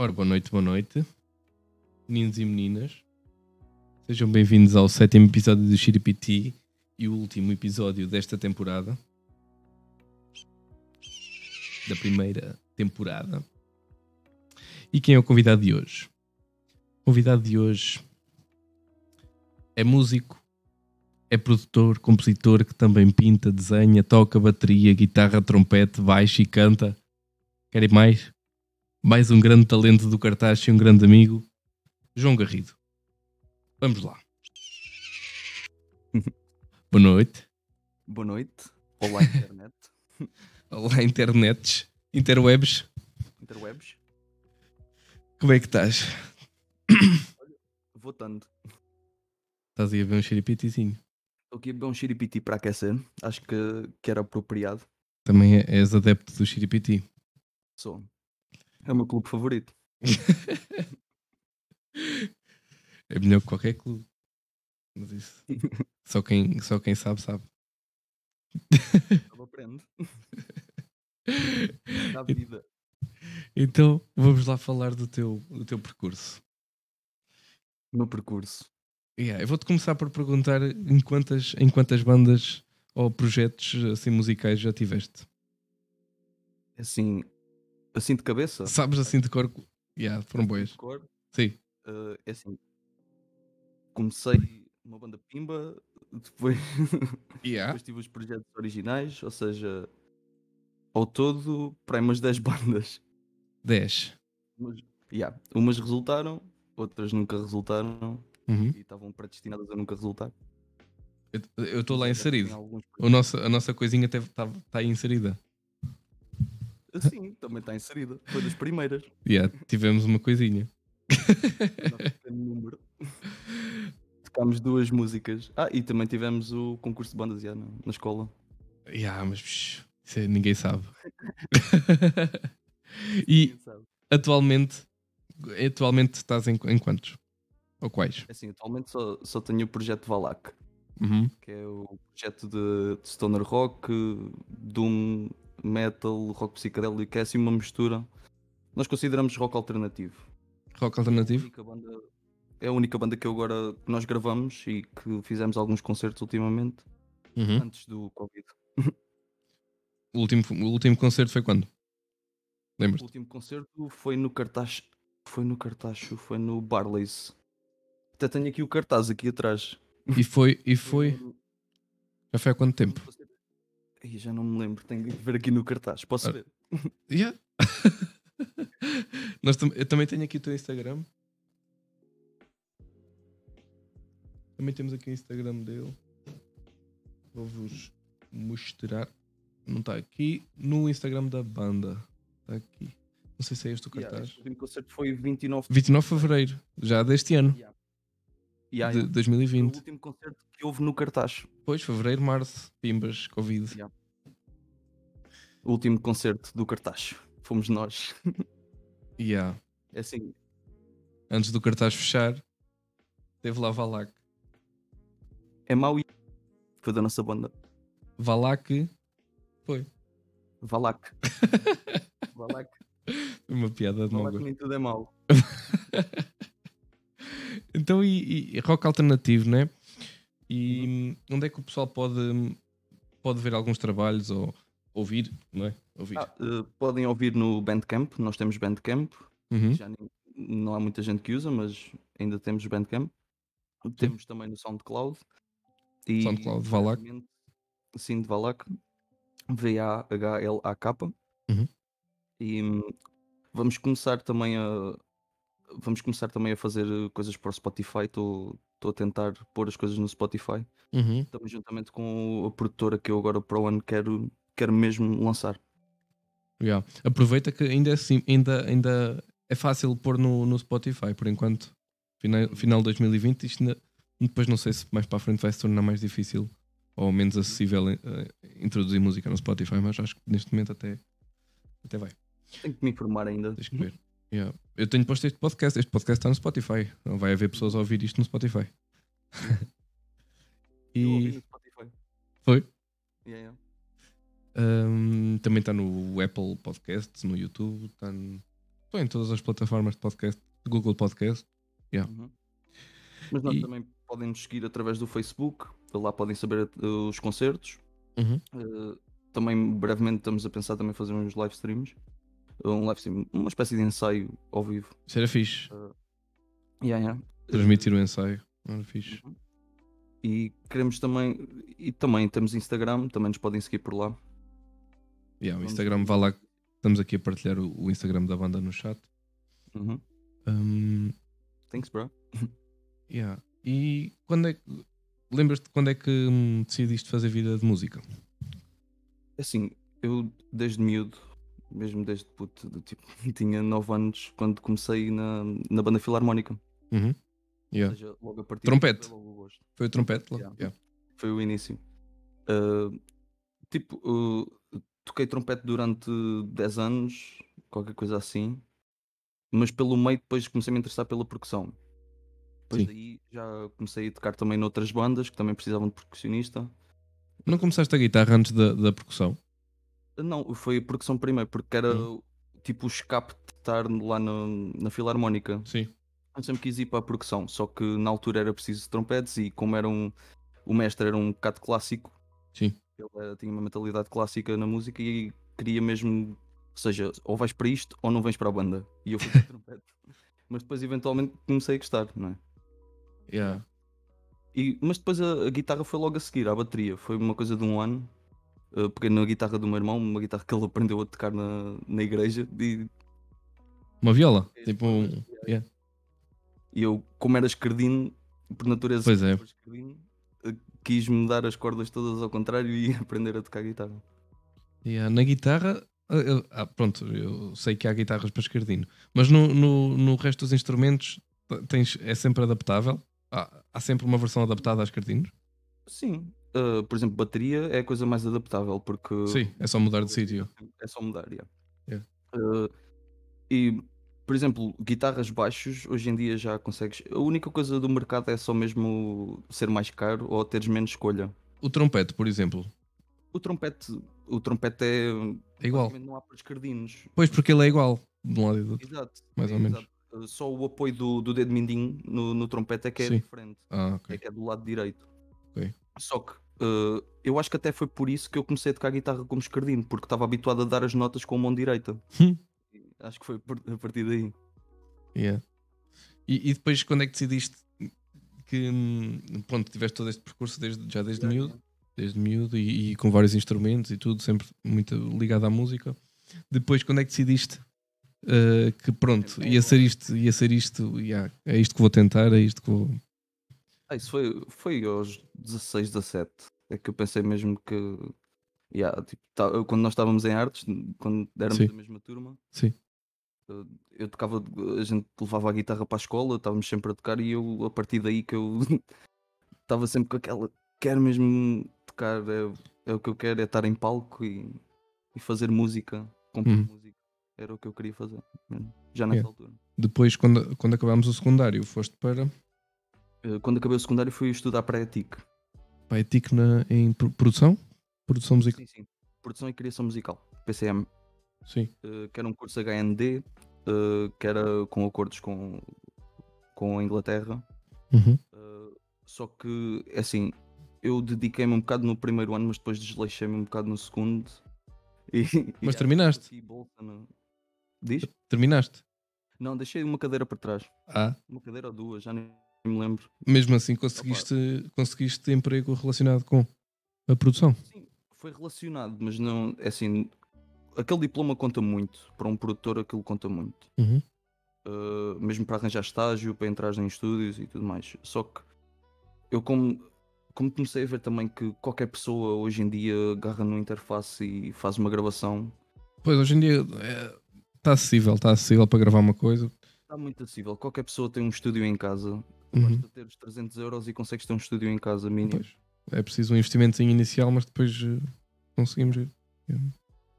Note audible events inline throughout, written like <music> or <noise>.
Ora, boa noite, boa noite, meninos e meninas. Sejam bem-vindos ao sétimo episódio do Shiripiti e o último episódio desta temporada. Da primeira temporada. E quem é o convidado de hoje? O convidado de hoje é músico, é produtor, compositor que também pinta, desenha, toca bateria, guitarra, trompete, baixo e canta. Querem mais? Mais um grande talento do cartaz e um grande amigo, João Garrido. Vamos lá. <laughs> Boa noite. Boa noite. Olá, internet. <laughs> Olá, internets, interwebs. Interwebs. Como é que estás? <coughs> Votando. Estás aí a ver um xeripitizinho. Estou aqui a beber um xiripiti para aquecer. Acho que, que era apropriado. Também é- és adepto do xiripiti. Sou. É o meu clube favorito. <laughs> É melhor que qualquer clube. Mas isso. <laughs> Só quem, só quem sabe, sabe. Eu aprendo. Da vida. Então, vamos lá falar do teu, do teu percurso. O meu percurso. Yeah, eu vou-te começar por perguntar em quantas, em quantas bandas ou projetos assim musicais já tiveste. Assim, assim de cabeça. Sabes assim de cor? Yeah, foram boas. de cor. Sim. eh, é assim. Comecei uma banda pimba. <laughs> Depois, Yeah. depois tive os projetos originais. Ou seja, ao todo, para umas 10 <laughs> bandas. 10. Umas, yeah, umas resultaram, outras nunca resultaram. Uhum. e estavam predestinadas a nunca resultar. Eu- estou lá ainda inserido. O nosso, a nossa coisinha está tá aí inserida. Sim, também está inserida. Foi das primeiras. Yeah, tivemos uma coisinha. <laughs> Número. Tocámos duas músicas. Ah, e também tivemos o concurso de bandas já, na, na escola. Yeah, mas psh, isso é- ninguém sabe. <laughs> e sabe? atualmente, atualmente estás em, em quantos? Ou quais? Assim, atualmente só, só tenho o projeto Valak, Uhum. que é o projeto de, de stoner rock, doom, metal, rock psicadélico, é assim uma mistura. Nós consideramos rock alternativo. Rock É a alternativo? única banda, é a única banda que eu agora que nós gravamos e que fizemos alguns concertos ultimamente, Uhum. antes do Covid. <laughs> O, último, o último concerto foi quando? O Lembras-te? último concerto foi no cartaz. Foi no cartacho, foi no Barley's. Até tenho aqui o cartaz aqui atrás. E foi, e <laughs> foi. Já foi há quanto tempo? Ai, já não me lembro, tenho que ver aqui no cartaz. Posso Ah. ver? Yeah. <laughs> Nós tam- eu também tenho aqui o teu Instagram. Também temos aqui o Instagram dele. Vou-vos mostrar. Não está aqui. No Instagram da banda. Está aqui. Não sei se é este o Yeah, cartaz. este último concerto foi 29 29 de Fevereiro. Já deste ano. Yeah. Yeah, De yeah. Foi o 2020. último concerto que houve no cartaz. Pois, Fevereiro, Março. Pimbas, Covid. Yeah. O último concerto do cartaz. Fomos nós. <laughs> Yeah. É assim, Antes do cartaz fechar, teve lá Valak. é mau e foi da nossa banda. Valak foi. Valak. <laughs> Valak. Uma piada de mau Valak nem tudo é mau. <laughs> Então, e, e rock alternativo, né? E onde é que o pessoal pode, pode ver alguns trabalhos ou ouvir, não é? Ouvir. Ah, eh, podem ouvir no Bandcamp, nós temos Bandcamp, Uhum. já nem- não há muita gente que usa, mas ainda temos Bandcamp. Temos também no SoundCloud. E SoundCloud, Valak. brevemente- Sim, de Valak. V-A-H-L-A-K. Uhum. E hum, vamos começar também a vamos começar também a fazer eh, coisas para o Spotify. Estou a tentar pôr as coisas no Spotify. Uhum. Também juntamente com a produtora que eu agora para o ano quero, quero mesmo lançar. Yeah. Aproveita que ainda é, sim, ainda, ainda é fácil pôr no, no Spotify, por enquanto. Final, final de 2020, isto ainda, depois não sei se mais para a frente vai se tornar mais difícil ou menos acessível eh, introduzir música no Spotify, mas acho que neste momento até, até vai. Tenho que me informar ainda. Tens que ver. Yeah. Eu tenho posto este podcast. Este podcast está no Spotify. Não vai haver pessoas a ouvir isto no Spotify. <laughs> Eu ouvi e no Spotify. foi. Yeah, yeah. Ahm, também está no Apple Podcasts, no YouTube. Está no- em todas as plataformas de podcast, Google Podcast. Yeah. Uhum. Mas nós E- também podem nos seguir através do Facebook, lá podem saber os concertos. Uhum. Eh, também brevemente estamos a pensar também fazer uns live streams. Um live stream, uma espécie de ensaio ao vivo. Isso era fixe. Yeah, yeah. Transmitir o ensaio. Era fixe. Uhum. E queremos também, e também temos Instagram, também nos podem seguir por lá. Yeah, o Instagram, vá lá. Estamos aqui a partilhar o, o Instagram da banda no chat. Uhum. Um, Thanks, bro. <laughs> yeah. E quando é que. Lembras-te quando é que hum, decidiste fazer vida de música? Assim, eu desde miúdo, mesmo desde puto, de, tipo, <laughs> tinha 9 anos quando comecei na, na banda filarmónica. Uhum. Ou Yeah. seja, logo a partir Trompete. foi logo o gosto. Foi o trompete? Yeah. Yeah. Foi o início. Ah, tipo, ah, toquei trompete durante 10 anos, qualquer coisa assim. Mas pelo meio depois comecei a me interessar pela percussão. Depois Sim. daí já comecei a tocar também noutras bandas que também precisavam de percussionista. Não começaste a guitarra antes da, da percussão? Não, foi a percussão primeiro, porque era Hum. tipo o escape de estar lá na, na filarmónica. Sim. Eu sempre quis ir para a percussão, só que na altura era preciso trompetes e como era um, o mestre era um bocado clássico, Sim. ele era- tinha uma mentalidade clássica na música e queria mesmo, ou seja, ou vais para isto ou não vens para a banda. E eu fui para o <laughs> trompete. Mas depois eventualmente comecei a gostar, não é? Yeah. E, mas depois a, a guitarra foi logo a seguir, à bateria. Foi uma coisa de um ano. Uh, peguei na guitarra do meu irmão, uma guitarra que ele aprendeu a tocar na, na igreja. E, Uma viola? Tipo um. Yeah. e eu, como era escardino, por natureza, Pois é. uh, quis mudar as cordas todas ao contrário e <laughs> aprender a tocar guitarra. Yeah, Na guitarra, ah, eu- ah, pronto, eu sei que há guitarras para escardino, mas no, no, no resto dos instrumentos tens, é sempre adaptável? Há, há sempre uma versão adaptada a escardinos? Sim. Uh, por exemplo, bateria é a coisa mais adaptável porque Sim, é só mudar de sítio. É só mudar, yeah. Yeah. Uh, e, por exemplo, guitarras baixos, hoje em dia já consegues. A única coisa do mercado é só mesmo ser mais caro ou teres menos escolha. O trompete, por exemplo, O trompete, o trompete é. é igual. Não há para escardinos. Pois porque ele é igual, de um lado e do outro. Exato. Mais é ou menos. exato. Uh, Só o apoio do, do dedo mindinho no, no trompete é que é Sim. diferente. Ah, É ok. que é do lado direito. Só que uh, eu acho que até foi por isso que eu comecei a tocar guitarra como escardino, porque estava habituado a dar as notas com a mão direita. Hum. Acho que foi a partir daí. Yeah. E, e depois quando é que decidiste que hum, pronto, tiveste todo este percurso desde, já desde miúdo? desde miúdo e, e com vários instrumentos e tudo, sempre muito ligado à música. Depois, quando é que decidiste uh, que pronto, ia ser isto, ia ser isto, yeah, é isto que vou tentar, é isto que vou. Ah, isso foi, foi aos 16, 17. É que eu pensei mesmo que. Yeah, tipo, tá- quando nós estávamos em artes, quando éramos Sim. da mesma turma, Sim. eh, eu tocava, a gente levava a guitarra para a escola, estávamos sempre a tocar e eu, a partir daí que eu <laughs> estava sempre com aquela. Quero mesmo tocar, é, é o que eu quero, é estar em palco e, e fazer música, compor Uhum. música. Era o que eu queria fazer, já nessa Yeah. altura. Depois, quando, quando acabámos o secundário, foste para Quando acabei o secundário, fui estudar para a ETIC. para a ETIC na, em pro- produção? Produção musical? Sim, sim. Produção e Criação Musical, PCM. Sim. eh, que era um curso HND, eh, que era com acordos com, com a Inglaterra. Uhum. eh, só que, é assim, eu dediquei-me um bocado no primeiro ano, mas depois desleixei-me um bocado no segundo. <laughs> E, e Mas acho terminaste? Diz? Terminaste? Não, deixei uma cadeira para trás. Ah, Uma cadeira ou duas, já nem me lembro. mesmo assim conseguiste, conseguiste emprego relacionado com a produção. Sim, foi relacionado, mas não, é assim, aquele diploma conta muito. Para um produtor, aquilo conta muito. Uhum. Uh, mesmo para arranjar estágio, para entrar em estúdios e tudo mais. Só que eu como, como comecei a ver também que qualquer pessoa hoje em dia agarra no interface e faz uma gravação, Pois hoje em dia está acessível, está acessível para gravar uma coisa. está muito acessível. Qualquer pessoa tem um estúdio em casa, Uhum. basta ter os 300 euros e consegues ter um estúdio em casa mínimo. Pois. É preciso um investimento inicial, mas depois eh, conseguimos ir.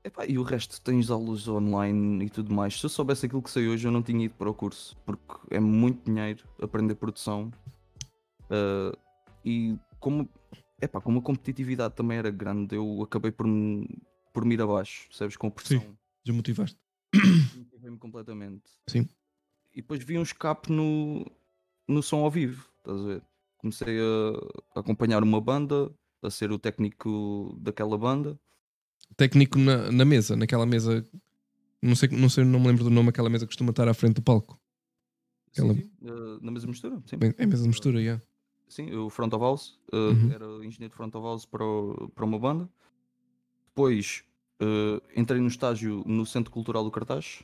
Epá, e o resto tens aulas online e tudo mais. Se eu soubesse aquilo que sei hoje, eu não tinha ido para o curso, porque é muito dinheiro aprender produção. Uh, e como, epá, como a competitividade também era grande, eu acabei por me, por me ir abaixo, sabes? Com a pressão. Desmotivaste. Me motivei Absorvem-me completamente. Sim. E depois vi um escape no, no som ao vivo, estás a ver? Comecei a, acompanhar uma banda, a ser o técnico daquela banda. Técnico na, na mesa, naquela mesa. Não sei, não sei, não me lembro do nome, aquela mesa que costuma estar à frente do palco. Sim, Aquela- sim, eh, na mesma mistura, sim. Bem, É a mesa de mistura, yeah. Sim, o front of house, eh, Uhum. era engenheiro de front of house para, o- para uma banda. Depois eh, entrei no estágio no Centro Cultural do Cartaz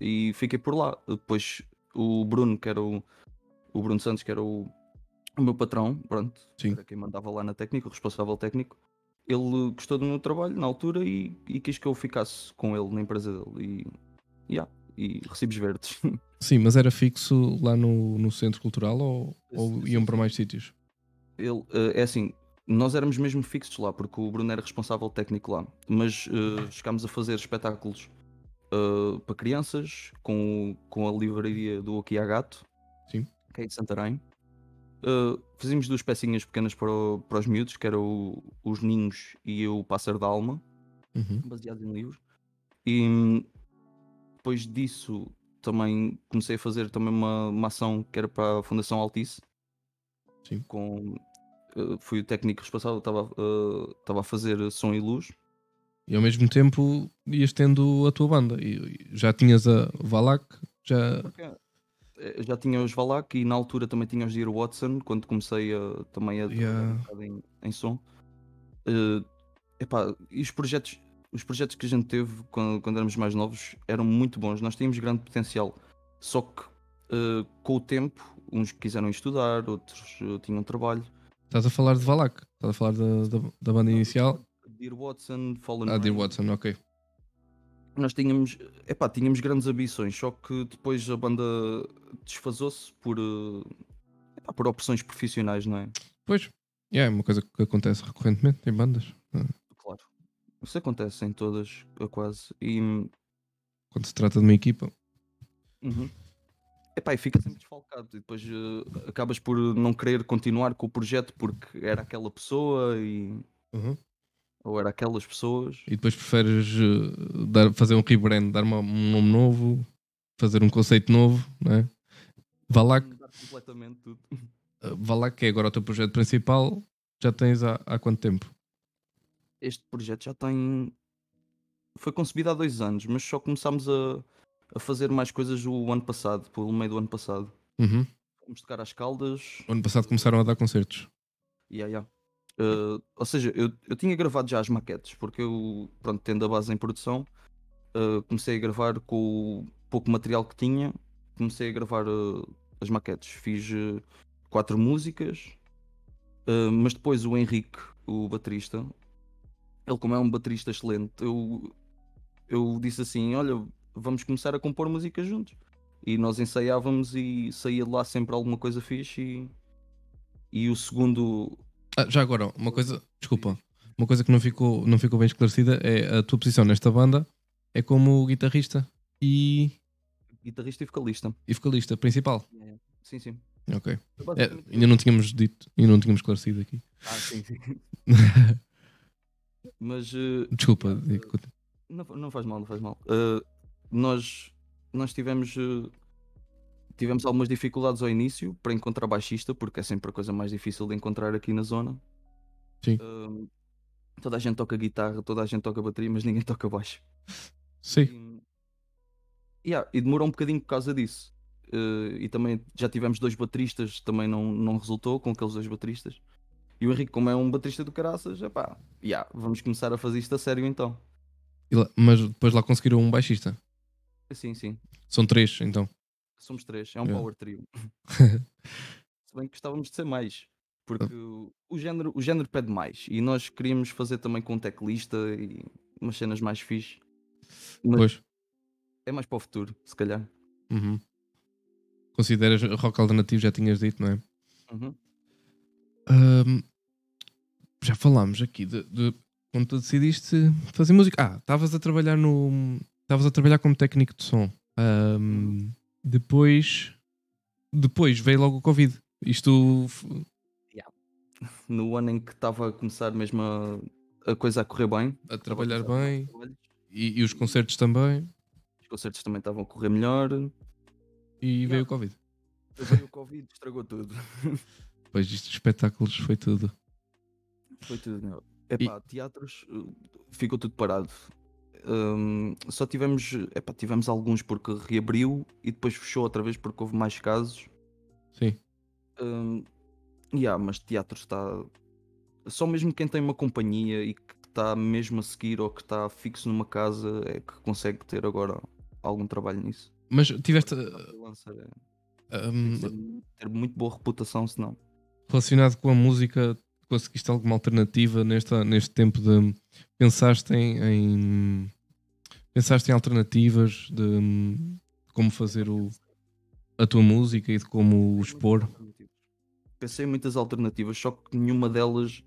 e fiquei por lá. Depois o Bruno, que era o, o Bruno Santos, que era o, o meu patrão, pronto, Sim. era quem mandava lá na técnica, o responsável técnico. Ele gostou do meu trabalho na altura e, e quis que eu ficasse com ele na empresa dele. E, yeah, e recibos verdes. <laughs> Sim, mas era fixo lá no, no centro cultural ou, ou iam para mais sítios? Ele, eh, é assim, nós éramos mesmo fixos lá, porque o Bruno era responsável técnico lá, mas eh, chegámos a fazer espetáculos eh, para crianças com, com a livraria do Aqui a Gato. Que é de Santarém. Eh, fazíamos duas pecinhas pequenas para, o- para os miúdos, que era o- os Ninhos e o Pássaro da Alma, Uhum. baseados em livros. E hum, depois disso também comecei a fazer também uma, uma ação que era para a Fundação Altice. Sim. Com, eh, fui o técnico responsável, estava estava a fazer som e luz. E ao mesmo tempo ias tendo a tua banda. E, já tinhas a Valak, já. Porque, já tinha os Valak e na altura também tinha os Dear Watson, quando comecei a, também a trabalhar Yeah. bocado em, em som. Eh, epá, e os projetos, os projetos que a gente teve quando, quando éramos mais novos eram muito bons, nós tínhamos grande potencial. Só que eh, com o tempo, uns quiseram estudar, outros eh, tinham trabalho. Estás a falar de Valak, estás a falar da, da, da banda inicial. Dear Watson, Fallen Ah, Dear Rain. Watson, ok. Nós tínhamos, epá, tínhamos grandes ambições, só que depois a banda desfazou-se por, eh, epá, por opções profissionais, não é? Pois, é uma coisa que acontece recorrentemente em bandas. Claro. Isso acontece em todas, quase. E, Quando se trata de uma equipa. uhum. epá, e fica sempre desfalcado. E depois eh, acabas por não querer continuar com o projeto porque era aquela pessoa e, Uhum. Ou era aquelas pessoas. E depois preferes eh, dar, fazer um rebrand, dar uma- um nome novo, fazer um conceito novo, não é? Valak, Mudar completamente tudo. eh, Valak, que é agora o teu projeto principal, já tens há, há quanto tempo? Este projeto já tem. Foi concebido há dois anos, mas só começámos a, a fazer mais coisas o ano passado, pelo meio do ano passado. Uhum. Fomos tocar às Caldas. O ano passado começaram a dar concertos. Yeah, yeah. Uh, ou seja, eu, eu tinha gravado já as maquetes, porque eu, pronto, tendo a base em produção, uh, comecei a gravar com o pouco material que tinha, comecei a gravar uh, as maquetes. Fiz quatro músicas, mas depois o Henrique, o baterista, ele como é um baterista excelente, eu, eu disse assim, olha, vamos começar a compor músicas juntos. E nós ensaiávamos e saía de lá sempre alguma coisa fixe e, e o segundo Ah, já agora, uma coisa, desculpa, uma coisa que não ficou, não ficou bem esclarecida é a tua posição nesta banda é como guitarrista e, guitarrista e vocalista. e vocalista principal. Sim, sim. Ok. É, ainda não tínhamos dito, ainda não tínhamos esclarecido aqui. Ah, sim, sim. <laughs> Mas uh, Desculpa, digo- não, não faz mal, não faz mal. Uh, nós, nós tivemos, uh, tivemos algumas dificuldades ao início para encontrar baixista, porque é sempre a coisa mais difícil de encontrar aqui na zona. Sim. Uh, toda a gente toca guitarra, toda a gente toca bateria, mas ninguém <laughs> toca baixo. Sim, E, yeah, e demorou um bocadinho por causa disso. Uh, e também já tivemos dois bateristas, também não, não resultou com aqueles dois bateristas. E o Henrique, como é um baterista do caraças, epá, yeah, vamos começar a fazer isto a sério então. Lá- mas depois lá conseguiram um baixista. Sim, sim, São três, então. Somos três, é um Yeah. power trio. <laughs> Se bem que gostávamos de ser mais, porque o- o género, o género pede mais. E nós queríamos fazer também com um teclista e umas cenas mais fixe. Mas Pois. é mais para o futuro, se calhar. Uhum. Consideras rock alternativo, já tinhas dito, não é? Uhum. Ahm, já falámos aqui de, de quando tu decidiste fazer música. Ah, estavas a trabalhar no. Estavas a trabalhar como técnico de som. Ahm, depois. Depois veio logo o Covid. Isto. f- No ano em que estava a começar mesmo a, a coisa a correr bem, a trabalhar bem. E, e os concertos também. Os concertos também estavam a correr melhor. E veio o Covid. Veio o Covid, estragou tudo. <laughs> Pois isto de espetáculos foi tudo. Foi tudo, não. Epá, teatros uh, ficou tudo parado. Hum, só tivemos, epá, tivemos alguns porque reabriu e depois fechou outra vez porque houve mais casos. Sim. Hum, yeah, mas teatro está. Só mesmo quem tem uma companhia e que está mesmo a seguir ou que está fixo numa casa é que consegue ter agora algum trabalho nisso. Mas tiveste. É- ser- ter muito boa reputação, senão. relacionado com a música, conseguiste alguma alternativa nesta, neste tempo de pensaste em, em- pensaste em alternativas de, de como fazer o, a tua música e de como o expor? Pensei em muitas alternativas, só que nenhuma delas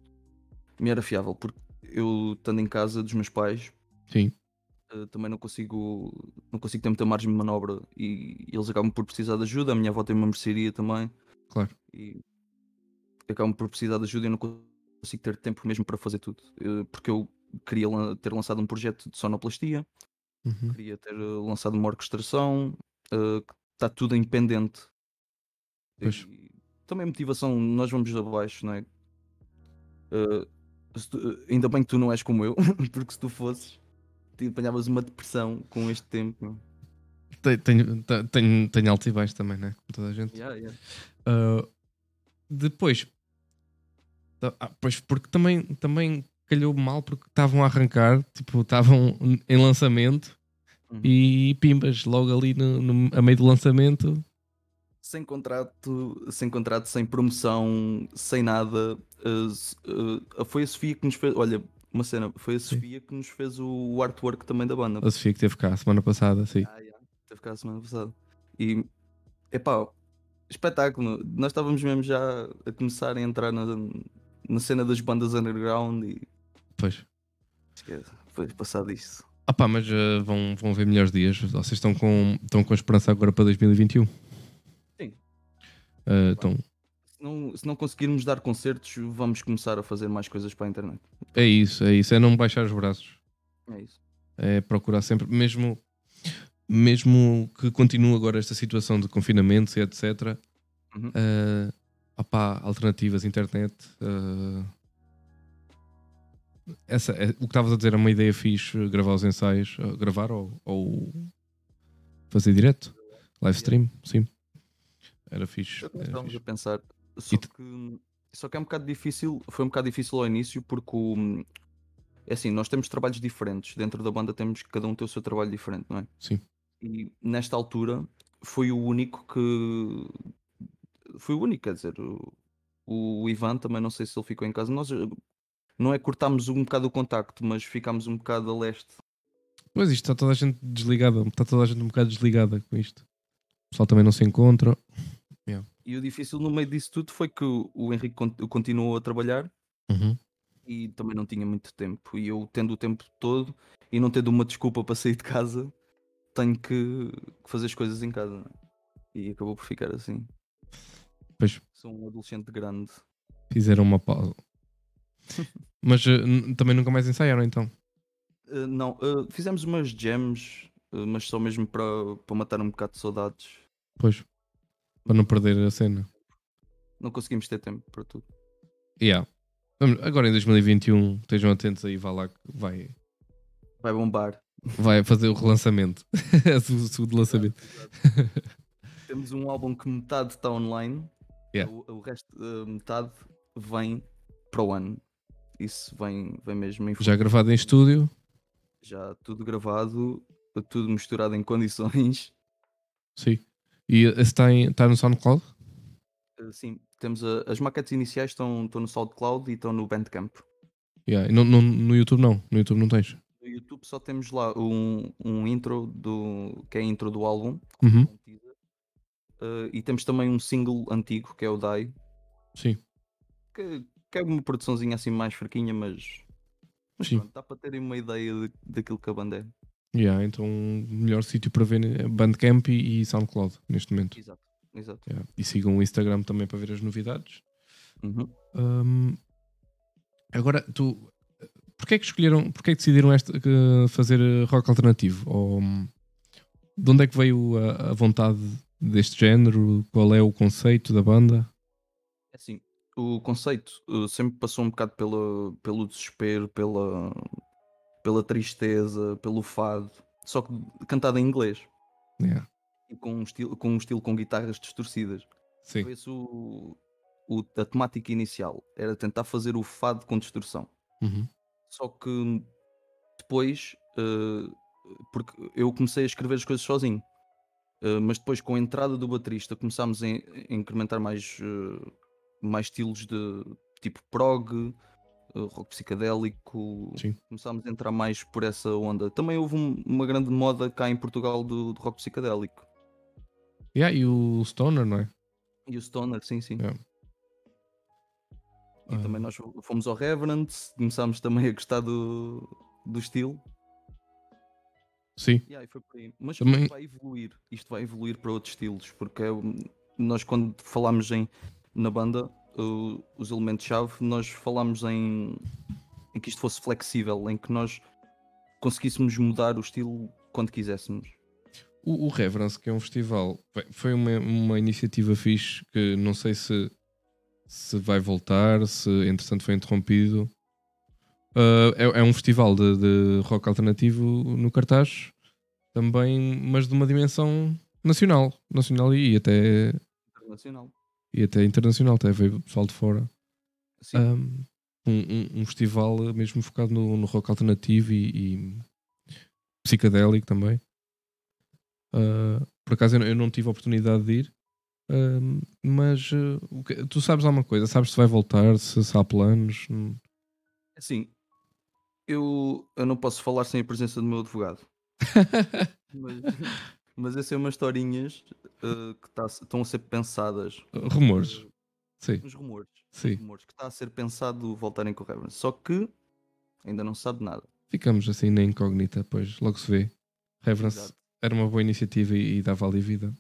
me era fiável, porque eu estando em casa dos meus pais Sim, eh, também não consigo não consigo ter muita margem de manobra e eles acabam por precisar de ajuda, a minha avó tem uma mercearia também claro. e acabam por precisar de ajuda e eu não consigo ter tempo mesmo para fazer tudo. Porque eu queria ter lançado um projeto de sonoplastia, Uhum. queria ter eh, lançado uma orquestração, eh, está tudo independente. Pois. E também motivação, nós vamos abaixo, não é? Eh, tu- ainda bem que tu não és como eu, <laughs> porque se tu fosses, te apanhavas uma depressão com este tempo. Tenho, tenho, te- tenho, tenho alto e baixo também, né? Como toda a gente. Yeah, yeah. Uh, depois, ah, pois porque também, também calhou mal porque estavam a arrancar, tipo, estavam em lançamento Uhum. e pimbas logo ali no, no- a meio do lançamento. Sem contrato, sem contrato, sem promoção, sem nada. s- eh, foi a Sofia que nos fez. Olha, uma cena, foi a Sim. Sofia que nos fez o artwork também da banda. A Sofia que teve cá a semana passada, sim. Ah, yeah. Teve cá a semana passada. E, epá, espetáculo. Nós estávamos mesmo já a começar a entrar na, na cena das bandas underground e Pois. esquece, foi passado isto. Ah pá, mas uh, vão, vão ver melhores dias. Vocês estão com, estão com esperança agora para 2021? Sim. Uh, então, Se não, se não conseguirmos dar concertos, vamos começar a fazer mais coisas para a internet. é isso, é isso. É não baixar os braços. É isso. É procurar sempre, mesmo, mesmo que continue agora esta situação de confinamento e etc. Uhum. Uh, opá, alternativas, internet. uh, essa, é, o que estavas a dizer é uma ideia fixe, gravar os ensaios, uh, gravar ou, ou fazer direto, live stream, sim. Era fixe. Era estávamos fixe. a pensar. Só que, só que é um bocado difícil, foi um bocado difícil ao início porque o, é assim, nós temos trabalhos diferentes. Dentro da banda temos cada um tem o seu trabalho diferente, não é? Sim. E nesta altura foi o único que foi o único, quer dizer, o, o Ivan também não sei se ele ficou em casa. Nós eh, não é cortámos um bocado o contacto, mas ficámos um bocado a leste. Pois isto está toda a gente desligada, está toda a gente um bocado desligada com isto. O pessoal também não se encontra. E o difícil no meio disso tudo foi que o, o Henrique con- continuou a trabalhar Uhum. e também não tinha muito tempo. E eu, tendo o tempo todo e não tendo uma desculpa para sair de casa, tenho que fazer as coisas em casa. é? E acabou por ficar assim. Pois Sou um adolescente grande. fizeram uma pausa. <laughs> Mas uh, n- também nunca mais ensaiaram então. Uh, não, uh, fizemos umas jams, mas só mesmo para para matar um bocado de saudades. Pois. Para não perder a cena. Não conseguimos ter tempo para tudo. Yeah. Agora em 2021, estejam atentos aí, vá lá que vai, Vai bombar. vai fazer o relançamento. <laughs> o segundo lançamento. Temos um álbum que metade está online, Yeah. o, o resto, uh, metade vem para o ano. Isso vem, vem mesmo em Já gravado em estúdio. já tudo gravado, tudo misturado em condições. Sim. E está, em- está no SoundCloud? Uh, Sim, temos a- as maquetes iniciais estão, estão no SoundCloud e estão no Bandcamp. Yeah. Não- não- no YouTube não. No YouTube não tens. No YouTube só temos lá um, um intro do que é a intro do álbum Uhum. um teaser. Uh, e temos também um single antigo que é o Die, Sim. que, que é uma produçãozinha assim mais fraquinha, mas, mas Sim. pronto, dá para terem uma ideia de- daquilo que a banda é. Yeah, então o melhor sítio para ver é Bandcamp e, e SoundCloud neste momento. Exato, exato. Yeah. E sigam o Instagram também para ver as novidades. Uhum. Hum, agora, tu, porquê é que escolheram, porquê é que decidiram esta, que fazer eh, rock alternativo? Ou, de onde é que veio a, a vontade deste género? Qual é o conceito da banda? É assim, o conceito uh, sempre passou um bocado pela, pelo desespero, pela, pela tristeza, pelo fado, só que cantado em inglês Yeah. e com um estilo com, um estilo com guitarras distorcidas. Sim. Foi o, o- a temática inicial, era tentar fazer o fado com distorção. Uhum. Só que depois, eh, porque eu comecei a escrever as coisas sozinho, Eh, mas depois com a entrada do baterista começámos a, in- a incrementar mais, eh, mais estilos de tipo prog, eh, rock psicadélico, Sim. começámos a entrar mais por essa onda. Também houve um- uma grande moda cá em Portugal do, do rock psicadélico. Yeah, e o Stoner, não é? E o Stoner, sim, sim. Yeah. E Ah. também nós fomos ao Reverend, começámos também a gostar do, do estilo. Sim. Yeah, foi por aí. Mas Também- isto vai evoluir. Isto vai evoluir para outros estilos, porque é um- nós quando falámos em, na banda, os elementos-chave, nós falámos em, em que isto fosse flexível, em que nós conseguíssemos mudar o estilo quando quiséssemos. O, o Reverence, que é um festival, foi uma, uma iniciativa fixe que não sei se, se vai voltar, se entretanto foi interrompido. Uh, é, é um festival de, de rock alternativo no cartaz, também, mas de uma dimensão nacional, nacional e até, Internacional. e até internacional, até veio pessoal de fora. Sim. Um, um, um- festival mesmo focado no, no rock alternativo e, e psicadélico também. Uh, por acaso eu não, tive a oportunidade de ir, mas uh, que- tu sabes alguma coisa? Sabes se vai voltar, se, se há planos? Assim, eu, eu não posso falar sem a presença do meu advogado. Mas, <laughs> mas essas são umas historinhas eh, que tá- estão a ser pensadas. Rumores, sim, Uns rumores. uns sim. rumores que está a ser pensado voltarem com o Reverend. Só que ainda não se sabe nada. Ficamos assim na incógnita, pois logo se vê. Reverence Exato. era uma boa iniciativa e, e dava ali vida.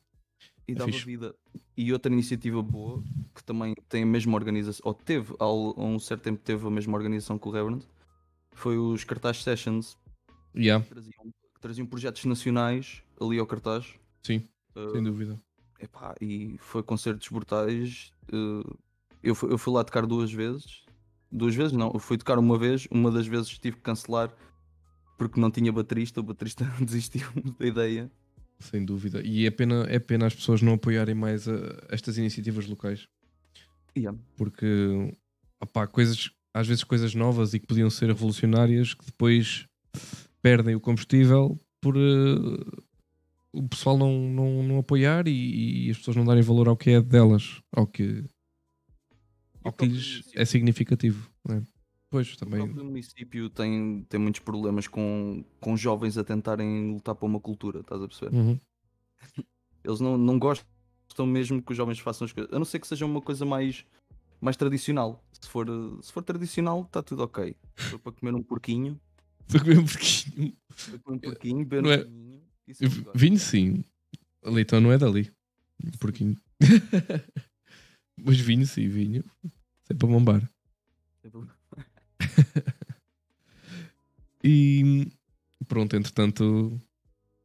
E É dava fixe. vida. E outra iniciativa boa, que também tem a mesma organização, ou teve, há um certo tempo teve a mesma organização que o Reverend, foi os Cartaz Sessions, Yeah, que traziam, que traziam projetos nacionais ali ao cartaz. sim, Eh, sem dúvida. Epá, e foi concertos brutais. eh, eu, fui, eu fui lá tocar duas vezes. Duas vezes não, eu fui tocar uma vez, uma das vezes tive que cancelar porque não tinha baterista, o baterista <laughs> desistiu da ideia. Sem dúvida. E é pena, é pena as pessoas não apoiarem mais a- estas iniciativas locais. Yeah. Porque opá, coisas, às vezes coisas novas e que podiam ser revolucionárias que depois perdem o combustível por eh, o pessoal não, não, não apoiar e, e as pessoas não darem valor ao que é delas, ao que, o ao que lhes é significativo. não é? Pois O também. próprio município tem, tem muitos problemas com, com jovens a tentarem lutar por uma cultura, estás a perceber? Uhum. Eles não, não gostam mesmo que os jovens façam as coisas, a não ser que seja uma coisa mais, mais tradicional. Se for, se for tradicional, está tudo ok. Se for para comer um porquinho, <laughs> Estou a comer um pouquinho. para comer um porquinho, beber um é- vinho, gosto. Vinho sim. Leitão não é dali. Um Porquinho. <laughs> Mas vinho sim, vinho. Sempre para bombar. <laughs> E pronto, entretanto,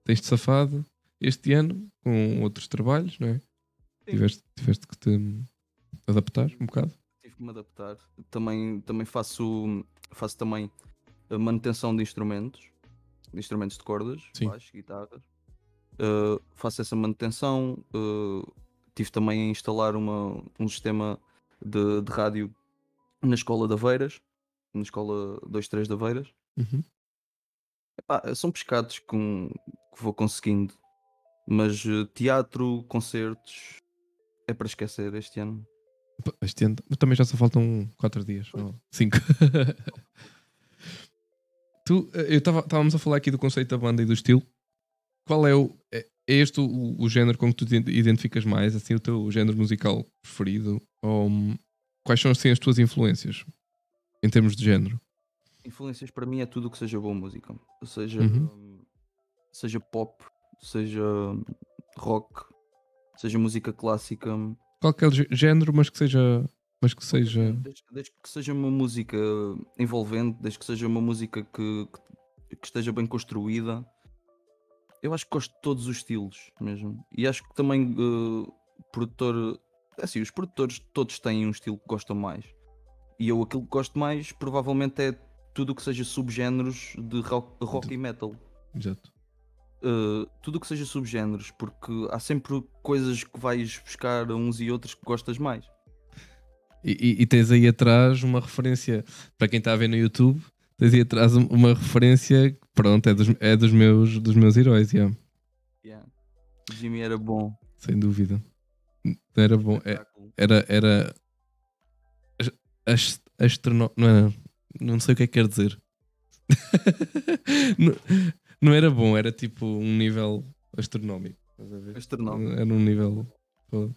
tens-te safado este ano com outros trabalhos, não é? Sim. Tiveste, tiveste que te adaptar um bocado. Tive que me adaptar. Também, também faço, faço também a manutenção de instrumentos, de instrumentos de cordas, Sim. baixo, guitarras. Uh, faço essa manutenção. uh, tive também a instalar uma, um sistema de, de rádio na escola de Aveiras, na escola 23 de Aveiras. Uhum. Epá, são pescados com, que vou conseguindo, mas uh, teatro, concertos, é para esquecer este ano. Este ano também já só faltam 4 dias, ou 5. <laughs> tu, eh, eu estávamos a falar aqui do conceito da banda e do estilo. Qual é o. É é este o, o género com que tu te identificas mais? Assim, o teu género musical preferido? Ou hum, quais são assim, as tuas influências em termos de género? Influências para mim é tudo o que seja boa música. Seja, Uhum. hum, seja pop, seja hum, rock, seja música clássica. Qualquer gé- género, mas que seja. Mas que seja. Desde, desde que seja uma música envolvente, desde que seja uma música que, que, que esteja bem construída, Eu acho que gosto de todos os estilos mesmo. E acho que também uh, produtor. Assim, os produtores todos têm um estilo que gostam mais. E eu aquilo que gosto mais provavelmente é tudo o que seja subgéneros de rock, rock e metal. Exato. Uh, tudo o que seja subgéneros, porque há sempre coisas que vais buscar uns e outros que gostas mais. E, e, e tens aí atrás uma referência para quem está a ver no YouTube, tens aí atrás uma referência que pronto, é dos, é dos meus dos meus heróis, yeah. Yeah. Jimmy era bom. sem dúvida. Era bom. É- era era ast- astrono... não era não sei o que é que quer dizer. <laughs> não, era bom, era tipo um nível astronómico. Astronómico. Era um nível. pô.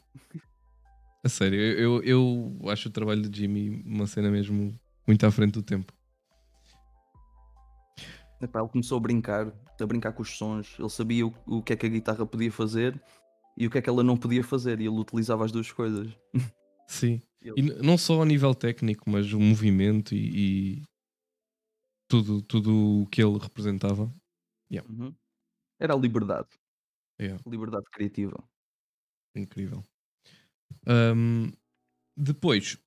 A sério, eu, eu eu acho o trabalho de Jimmy uma cena mesmo muito à frente do tempo. Epá, ele começou a brincar, a brincar com os sons. Ele sabia o, o que é que a guitarra podia fazer e o que é que ela não podia fazer. E ele utilizava as duas coisas. <laughs> Sim. E não só ao nível técnico, mas o movimento e, e tudo, tudo o que ele representava. Uhum. Era a liberdade. É Liberdade criativa. incrível. Ahm, depois,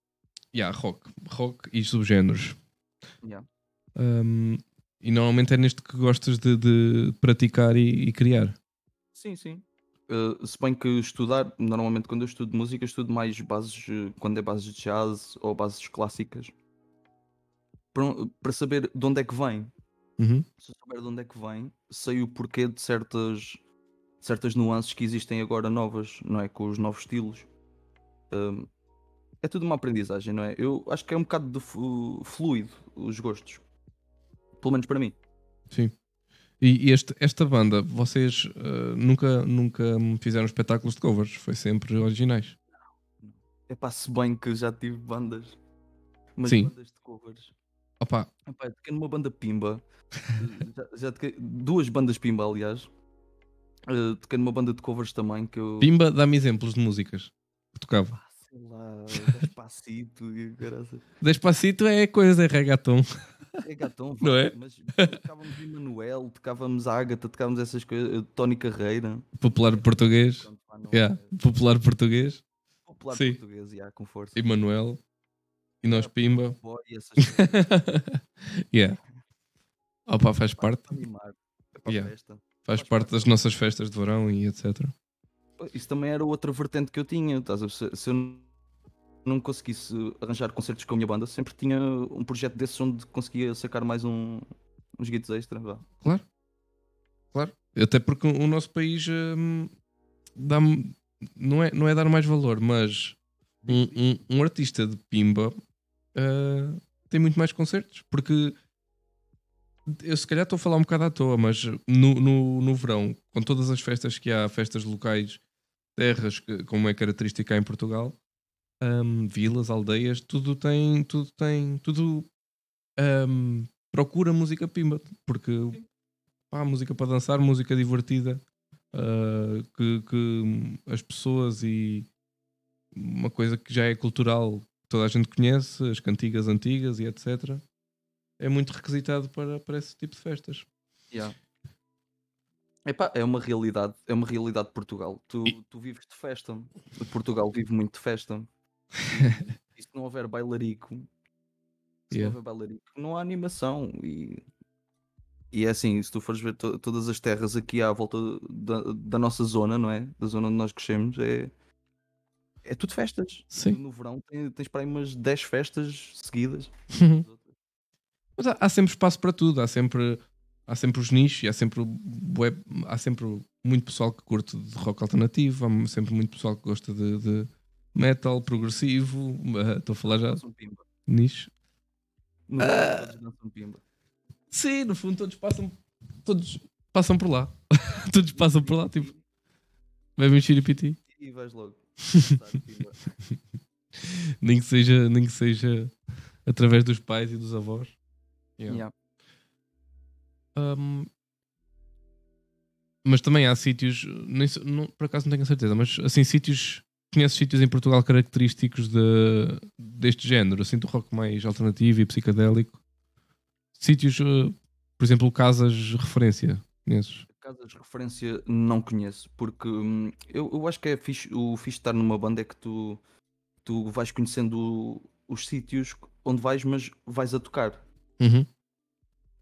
yeah, rock. Rock e subgéneros. Yeah. Ahm, e normalmente é neste que gostas de, de praticar e, e criar. Sim, sim. Uh, se bem que estudar, normalmente quando eu estudo música, estudo mais bases, quando é bases de jazz ou bases clássicas, para, para saber de onde é que vem. Uhum. Se eu souber de onde é que vem, sei o porquê de certas, certas nuances que existem agora novas, não é? Com os novos estilos. Um, é tudo uma aprendizagem, não é? Eu acho que é um bocado de fluido os gostos. Pelo menos para mim. Sim. E este, esta banda, vocês ah, nunca, nunca fizeram espetáculos de covers, foi sempre originais. É pá, se bem que já tive bandas. Mas Sim. bandas de covers. Opa, Epá, toquei numa banda Pimba. eh, já, já toquei, duas bandas Pimba, aliás. Eh, toquei numa banda de covers também que eu. Pimba, dá-me exemplos de músicas que tocava. Ah, sei lá, Despacito e. Despacito é coisa, é reggaeton. É gatão, <laughs> Não é? Mas tocávamos Emanuel, tocávamos Ágata, tocávamos essas coisas. eh, Tony Carreira. Popular português. Pronto, Yeah. é- Popular português. Popular Sim. português, yeah, com força. Emanuel. E nós Pimba. Boy, essas coisas. <laughs> yeah. Opa, faz parte. animar. É Yeah. Faz Faz parte parte. das nossas festas de verão e etc. Isso também era outra vertente que eu tinha. Estás a ver? se, eu não conseguisse arranjar concertos com a minha banda, sempre tinha um projeto desses onde conseguia sacar mais um, uns guitos extra. vá. Claro. Claro. Até porque o nosso país hum, dá-me. Não é, não é dar mais valor, mas um, um- um artista de Pimba ah, tem muito mais concertos. Porque eu se calhar estou a falar um bocado à toa, mas no, no, no verão, com todas as festas que há, festas locais, terras, que- como é característica em Portugal, hum, vilas, aldeias, tudo tem, tudo tem, tudo hum, procura música Pimba, porque pá, música para dançar, música divertida, ah, que, que as pessoas e uma coisa que já é cultural, toda a gente conhece, as cantigas antigas e etc. É muito requisitado para, para esse tipo de festas. Yeah. Epá, é uma realidade, é uma realidade de Portugal. Tu, E- tu vives de festa. Portugal vive muito de festa. <laughs> E se não houver bailarico, se Yeah. não houver bailarico, não há animação. E, e é assim, se tu fores ver to- todas as terras aqui à volta da, da nossa zona, não é? Da zona onde nós crescemos, é, é tudo festas. Sim. No verão tem- tens para aí umas 10 festas seguidas. Mas há, há sempre espaço para tudo, há sempre, há sempre os nichos, e há sempre, bué- há sempre muito pessoal que curte de rock alternativo, há sempre muito pessoal que gosta de, de metal progressivo. ah, Estou a falar já nicho. No dançam pimba. Sim, no fundo todos passam, todos passam por lá. <laughs> todos passam por lá, tipo, bebem xiripiti. E vais logo. <laughs> Nem que seja, nem que seja através dos pais e dos avós. Yeah. Yeah. Um, mas também há sítios, nem não- por acaso não tenho a certeza, mas assim, sítios. Conheces sítios em Portugal característicos de, deste género, assim, do rock mais alternativo e psicadélico? Sítios, eh, por exemplo, casas referência, conheces? Casas de referência não conheço, porque hum, eu, eu acho que é fixe, o fixe de estar numa banda é que tu, tu vais conhecendo os sítios onde vais, mas vais a tocar. Uhum.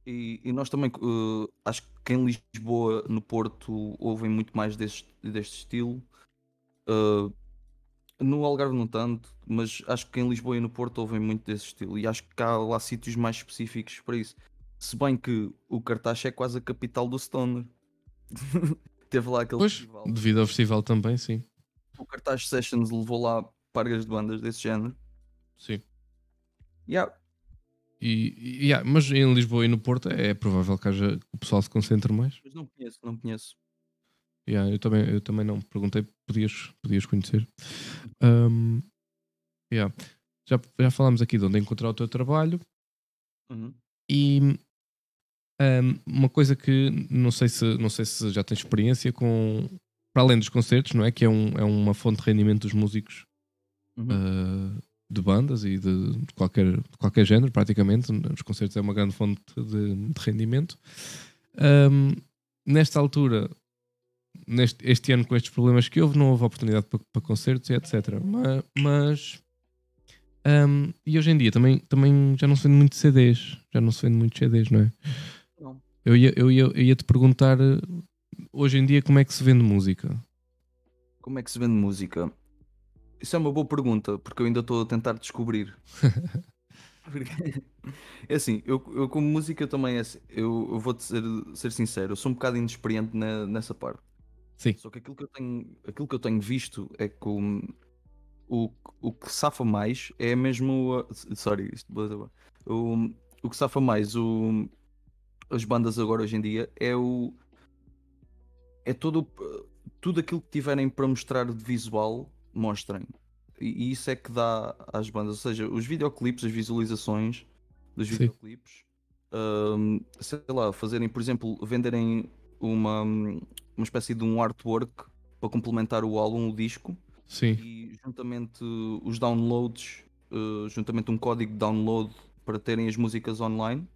E, e nós também, uh, acho que em Lisboa, no Porto, ouvem muito mais deste, deste estilo. Uh, no Algarve não tanto, mas acho que em Lisboa e no Porto ouvem muito desse estilo. E acho que há lá sítios mais específicos para isso. Se bem que o Cartaz é quase a capital do Stoner. <laughs> Teve lá aquele Pois, festival. devido ao festival também, sim. O Cartaz Sessions levou lá pargas de bandas desse género. Sim. Yeah, E, e- yeah, mas em Lisboa e no Porto é provável que haja, o pessoal se concentre mais. mas não conheço, não conheço. Yeah, eu, também, eu também não perguntei, podias, podias conhecer. Um, yeah. já, já falámos aqui de onde encontrar o teu trabalho Uhum. e um, uma coisa que não sei, se, não sei se já tens experiência com, para além dos concertos, não é? Que é, um, é uma fonte de rendimento dos músicos Uhum. uh, de bandas e de, de qualquer, de qualquer género, praticamente. Os concertos é uma grande fonte de, de rendimento. Um, nesta altura, neste, este ano, com estes problemas que houve, não houve oportunidade para, para concertos e etc. Ma- Mas. um, e hoje em dia também, também já não se vende muito CDs. Já não se vende muitos CDs, não é? Eu ia, eu, ia, eu ia te perguntar uh, hoje em dia como é que se vende música. Como é que se vende música? Isso é uma boa pergunta, porque eu ainda estou a tentar descobrir. <laughs> Porque- é assim, eu, eu como música também é assim, eu, eu vou-te ser, ser sincero, eu sou um bocado inexperiente na- nessa parte. Sim. Só que aquilo que eu tenho, aquilo que eu tenho visto é que o, o, o que safa mais é mesmo. Sorry, isto o, o que safa mais o, as bandas agora hoje em dia é o. É todo, tudo aquilo que tiverem para mostrar de visual, mostrem. E, e isso é que dá às bandas, ou seja, os videoclipes, as visualizações dos Sim. videoclipes, hum, sei lá, fazerem, por exemplo, venderem uma, uma espécie de um artwork para complementar o álbum, o disco, Sim. e juntamente os downloads, eh, juntamente um código de download para terem as músicas online,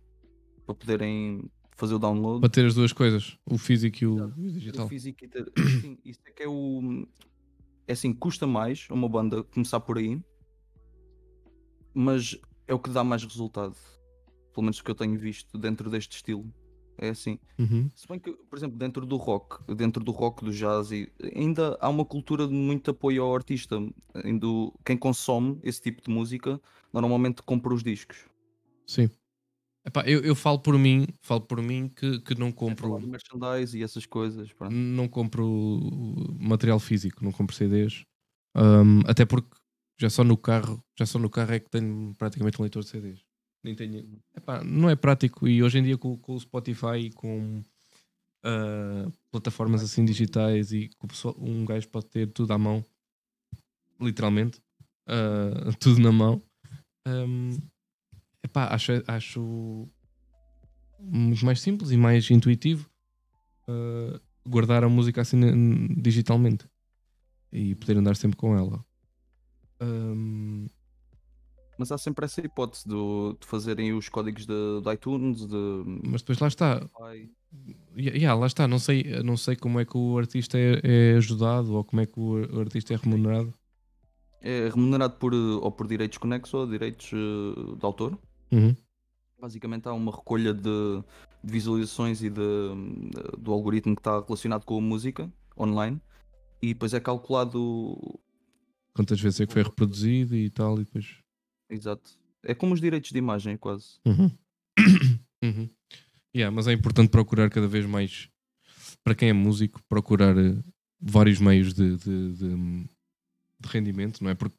para poderem fazer o download. Para ter as duas coisas, o físico e o, Exato. o ter o digital. físico e ter- Sim, isso é que é o. É assim, custa mais uma banda começar por aí, mas é o que dá mais resultado. Pelo menos o que eu tenho visto dentro deste estilo. É assim. Uhum. Se bem que, por exemplo, dentro do rock, dentro do rock, do jazz, e- ainda há uma cultura de muito apoio ao artista. Quem consome esse tipo de música normalmente compra os discos. Sim. Epá, eu, eu falo por mim, falo por mim que, que não É compro, de merchandise e essas coisas. pronto. não compro material físico, não compro CDs. Um, até porque já só no carro, já só no carro é que tenho praticamente um leitor de CDs. Nem tenho. Epá, não é prático e hoje em dia com, com o Spotify e com ah, plataformas assim digitais e que pessoal- um gajo pode ter tudo à mão, literalmente, ah, <laughs> tudo na mão. Um, epá, acho, acho muito mais simples e mais intuitivo ah, guardar a música assim digitalmente e poder andar sempre com ela. Um, Mas há sempre essa hipótese do- de fazerem os códigos de, de iTunes, de mas depois lá está. Ya- ya, lá está, não sei, não sei como é que o artista é, é ajudado ou como é que o, artista é remunerado. É remunerado por, ou por direitos conexos ou direitos eh, de autor. Uhum. Basicamente há uma recolha de, de visualizações e de, de- do algoritmo que está relacionado com a música online e depois é calculado Quantas vezes é que foi reproduzido e tal, e depois. exato. É como os direitos de imagem, quase. Uhum. <coughs> Uhum. Yeah, mas é importante procurar cada vez mais, para quem é músico, procurar eh, vários meios de, de, de- de rendimento, não é? Porque,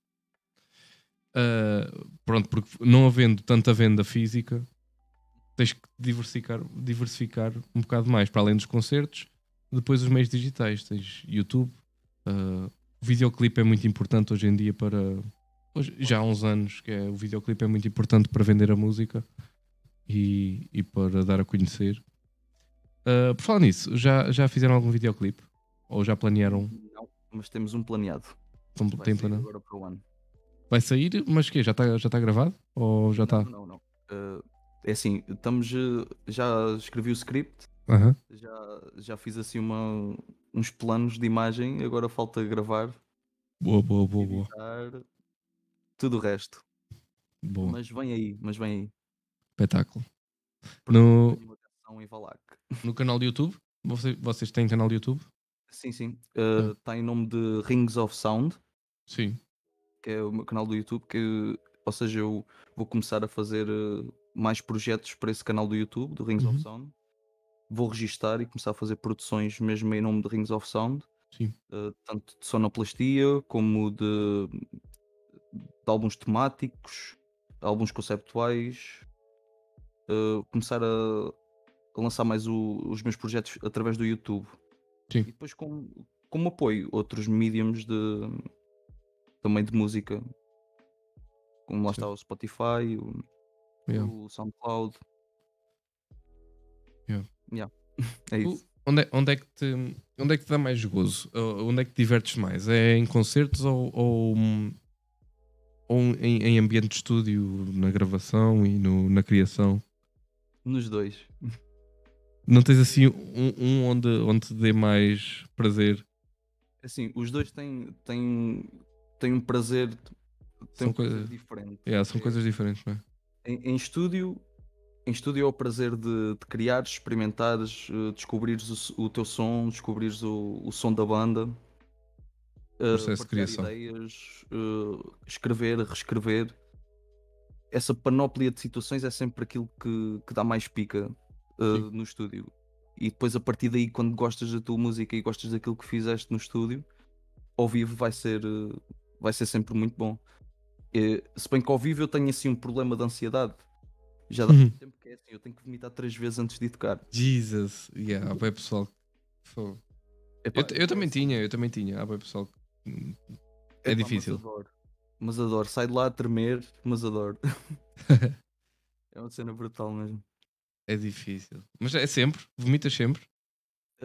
ah, pronto, porque não havendo tanta venda física, tens que diversificar, diversificar um bocado mais, para além dos concertos, depois os meios digitais, tens YouTube, ah, o videoclipe é muito importante hoje em dia para. hoje- já há uns anos que é, o videoclipe é muito importante para vender a música e, e para dar a conhecer. Ah, por falar nisso, já, já fizeram algum videoclipe? Ou já planearam? Não, mas temos um planeado. Vai tem sair planeado? agora para o ano. Vai sair, mas que Já está já tá gravado? Ou já está? Não, não, não. Eh, é assim, estamos. eh, já escrevi o script. Já, já fiz assim uma, uns planos de imagem, agora falta gravar, Boa, boa, boa, boa. tudo o resto. Boa. Mas vem aí, mas vem aí. Espetáculo. No, no canal do YouTube? Você- vocês têm canal do YouTube? Sim, sim. Ah. Está em nome de Rings of Sound, Sim. Que é o meu canal do YouTube, que, ou seja, eu vou começar a fazer eh, mais projetos para esse canal do YouTube, do Rings Uhum. of Sound. Vou registar e começar a fazer produções mesmo em nome de Rings of Sound, Sim. eh, tanto de sonoplastia como de, de álbuns temáticos, álbuns conceptuais. eh, começar a, a lançar mais o- os meus projetos através do YouTube. Sim. E depois com, como apoio outros mediums de também de música. Como lá Sim. está o Spotify, o, Yeah. o SoundCloud. Yeah. Yeah. <laughs> é isso. Onde é, onde, é que te, onde é que te dá mais gozo? Ou Onde é que te divertes mais? É em concertos ou, ou, ou em, em ambiente de estúdio, na gravação e no- na criação? Nos dois. Não tens assim um, um onde, onde te dê mais prazer? Assim, os dois têm, têm, têm um prazer, têm São um prazer coisas- diferente. Yeah, são É- coisas diferentes, não é? Em, em estúdio, em estúdio é o prazer de, de criar, experimentares, eh, descobrires o, o teu som, descobrires o, o som da banda, eh, Processo de criação. ideias, eh, escrever, reescrever. Essa panóplia de situações é sempre aquilo que, que dá mais pica Sim. no estúdio. E depois, a partir daí, quando gostas da tua música e gostas daquilo que fizeste no estúdio, ao vivo vai ser, vai ser sempre muito bom. Eh, se bem que ao vivo eu tenho assim um problema de ansiedade. Já dá Uhum. muito tempo que é assim, eu tenho que vomitar três vezes antes de tocar. Jesus, yeah, bué pessoal. Epá, Eu, eu também assim, tinha, eu também tinha. Há bué pessoal. É epá, difícil. Mas adoro. Mas adoro. Sai de lá a tremer, mas adoro. <laughs> é uma cena brutal mesmo. É difícil. Mas é sempre, vomitas sempre.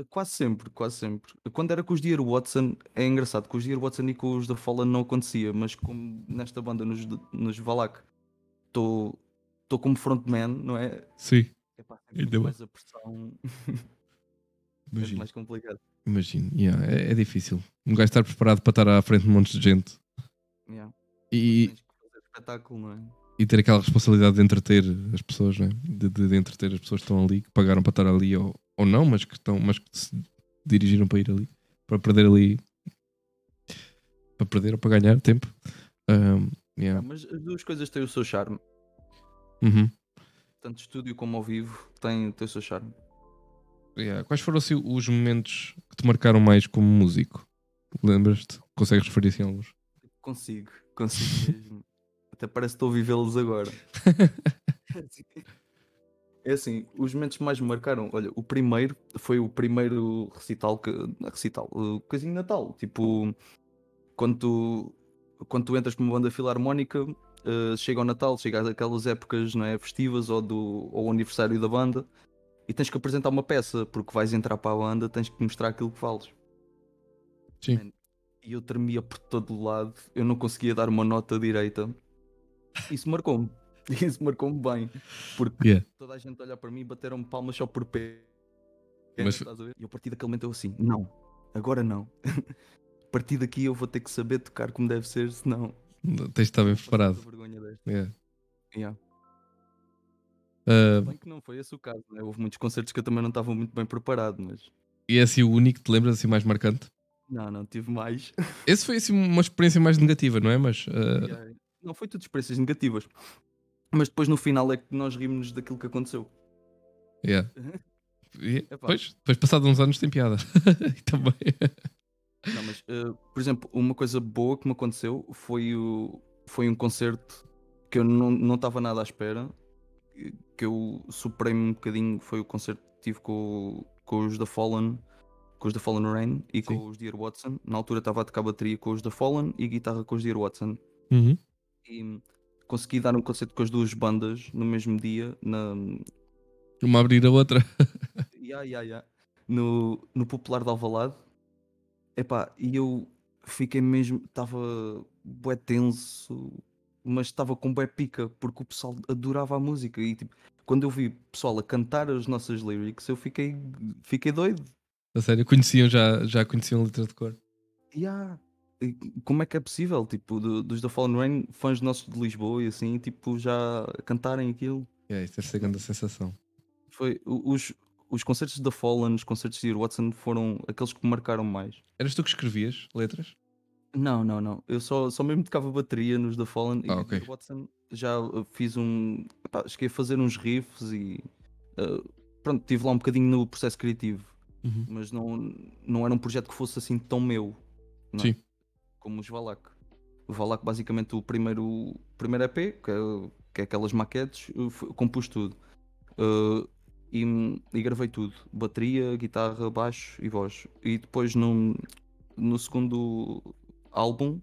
Quase sempre, quase sempre. Quando era com os Dear Watson, é engraçado, com os Dear Watson e com os da Fallen não acontecia, mas como nesta banda, nos, nos Valak, estou como frontman, não é? Sim. Sempre bem. mais a pressão, <laughs> é Imagino. mais complicado. Imagino. Yeah, é, é difícil. Um gajo estar preparado para estar à frente de um monte de gente Yeah. e, espetáculo, não é? e ter aquela responsabilidade de entreter as pessoas, né? de, de, de entreter as pessoas que estão ali, que pagaram para estar ali ou, ou não, mas que, estão, mas que se dirigiram para ir ali, para perder ali, para perder ou para ganhar tempo. Um, yeah. Ah, mas as duas coisas têm o seu charme. Uhum. Tanto estúdio como ao vivo tem, tem o seu charme. Yeah. Quais foram assim, os momentos que te marcaram mais como músico? Lembras-te? Consegues referir assim a alguns? Consigo, consigo mesmo. <laughs> Até parece que estou a vivê-los agora. <laughs> É assim, os momentos que mais me marcaram, olha, o primeiro foi o primeiro recital, que, é recital, o coisinho Natal, tipo, quando tu, quando tu entras para uma banda filarmónica, eh, chega ao Natal, chega aquelas épocas não é, festivas ou do ou o aniversário da banda e tens que apresentar uma peça, porque vais entrar para a banda, tens que mostrar aquilo que vales. Sim. E eu tremia por todo o lado, eu não conseguia dar uma nota direita. Isso marcou-me. <laughs> Isso marcou-me bem. Porque Yeah. toda a gente olhar para mim e bateram-me palmas só por pé. Mas-? E a partir daquele momento eu assim, não, agora não. <laughs> a partir daqui eu vou ter que saber tocar como deve ser, senão. Tens de estar bem preparado. Yeah. Yeah. Uh, Bem que não foi esse o caso, né? Houve muitos concertos que eu também não estava muito bem preparado, mas. e é assim o único que te lembras assim mais marcante? Não, não, tive mais. Esse foi assim uma experiência mais negativa, não é? Mas uh, Yeah. Não foi tudo experiências negativas. Mas depois no final é que nós rimos daquilo que aconteceu. yeah. <laughs> E, Epá. pois, depois passados uns anos tem piada. <laughs> Também. Não, mas, eh, por exemplo, uma coisa boa que me aconteceu foi, o, foi um concerto que eu não não estava nada à espera, que- eu superei-me um bocadinho. Foi o concerto que tive com, com os da Fallen, com os da Fallen Rain e com Sim. os Dear Watson. Na altura estava a tocar bateria com os da Fallen e guitarra com os Dear Watson. Uhum. E consegui dar um concerto com as duas bandas no mesmo dia, na, Uma abrir a outra. <laughs> Ya, ya, ya. No, no Popular de Alvalade. Epá, e eu fiquei mesmo, estava bué tenso, mas estava com bué pica, porque o pessoal adorava a música. E tipo, quando eu vi pessoal a cantar as nossas lyrics, eu fiquei, fiquei doido. A sério, conheciam já, já conheciam a letra de cor. Yeah. Como é que é possível? Tipo, do- dos da Fallen Rain, fãs nossos de Lisboa e assim, tipo, já cantarem aquilo. É, isso deve ser grande sensação. Foi os, os concertos da Fallen, os concertos de Watson foram aqueles que me marcaram mais. Eras tu que escrevias letras? Não, não, não. Eu só, só mesmo tocava bateria nos da Fallen Ah, e ok. Ear Watson já uh, fiz um. Epá, cheguei a fazer uns riffs e. uh, pronto, estive lá um bocadinho no processo criativo, Uhum. mas não, não era um projeto que fosse assim tão meu. não é? Sim. Como os Valak. O Valak, basicamente, o primeiro, primeiro EP, que é, que é aquelas maquetes, eu compus tudo. Uh, e, e gravei tudo: bateria, guitarra, baixo e voz. E depois, no, no segundo álbum,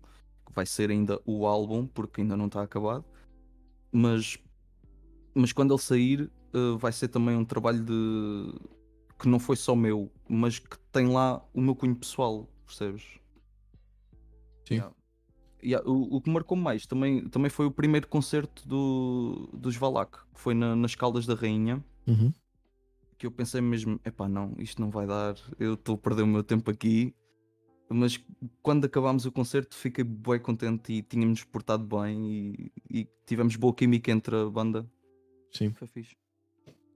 que vai ser ainda o álbum, porque ainda não está acabado, mas, mas quando ele sair, uh, vai ser também um trabalho de que não foi só meu, mas que tem lá o meu cunho pessoal, percebes? Sim. Yeah. Yeah, o, o que marcou mais também, também foi o primeiro concerto do, dos Valak, que foi na- nas Caldas da Rainha, Uhum. que eu pensei mesmo, epá, não, isto não vai dar, eu estou a perder o meu tempo aqui. Mas quando acabámos o concerto fiquei bem contente e tínhamos portado bem e, e tivemos boa química entre a banda. Sim, Foi fixe.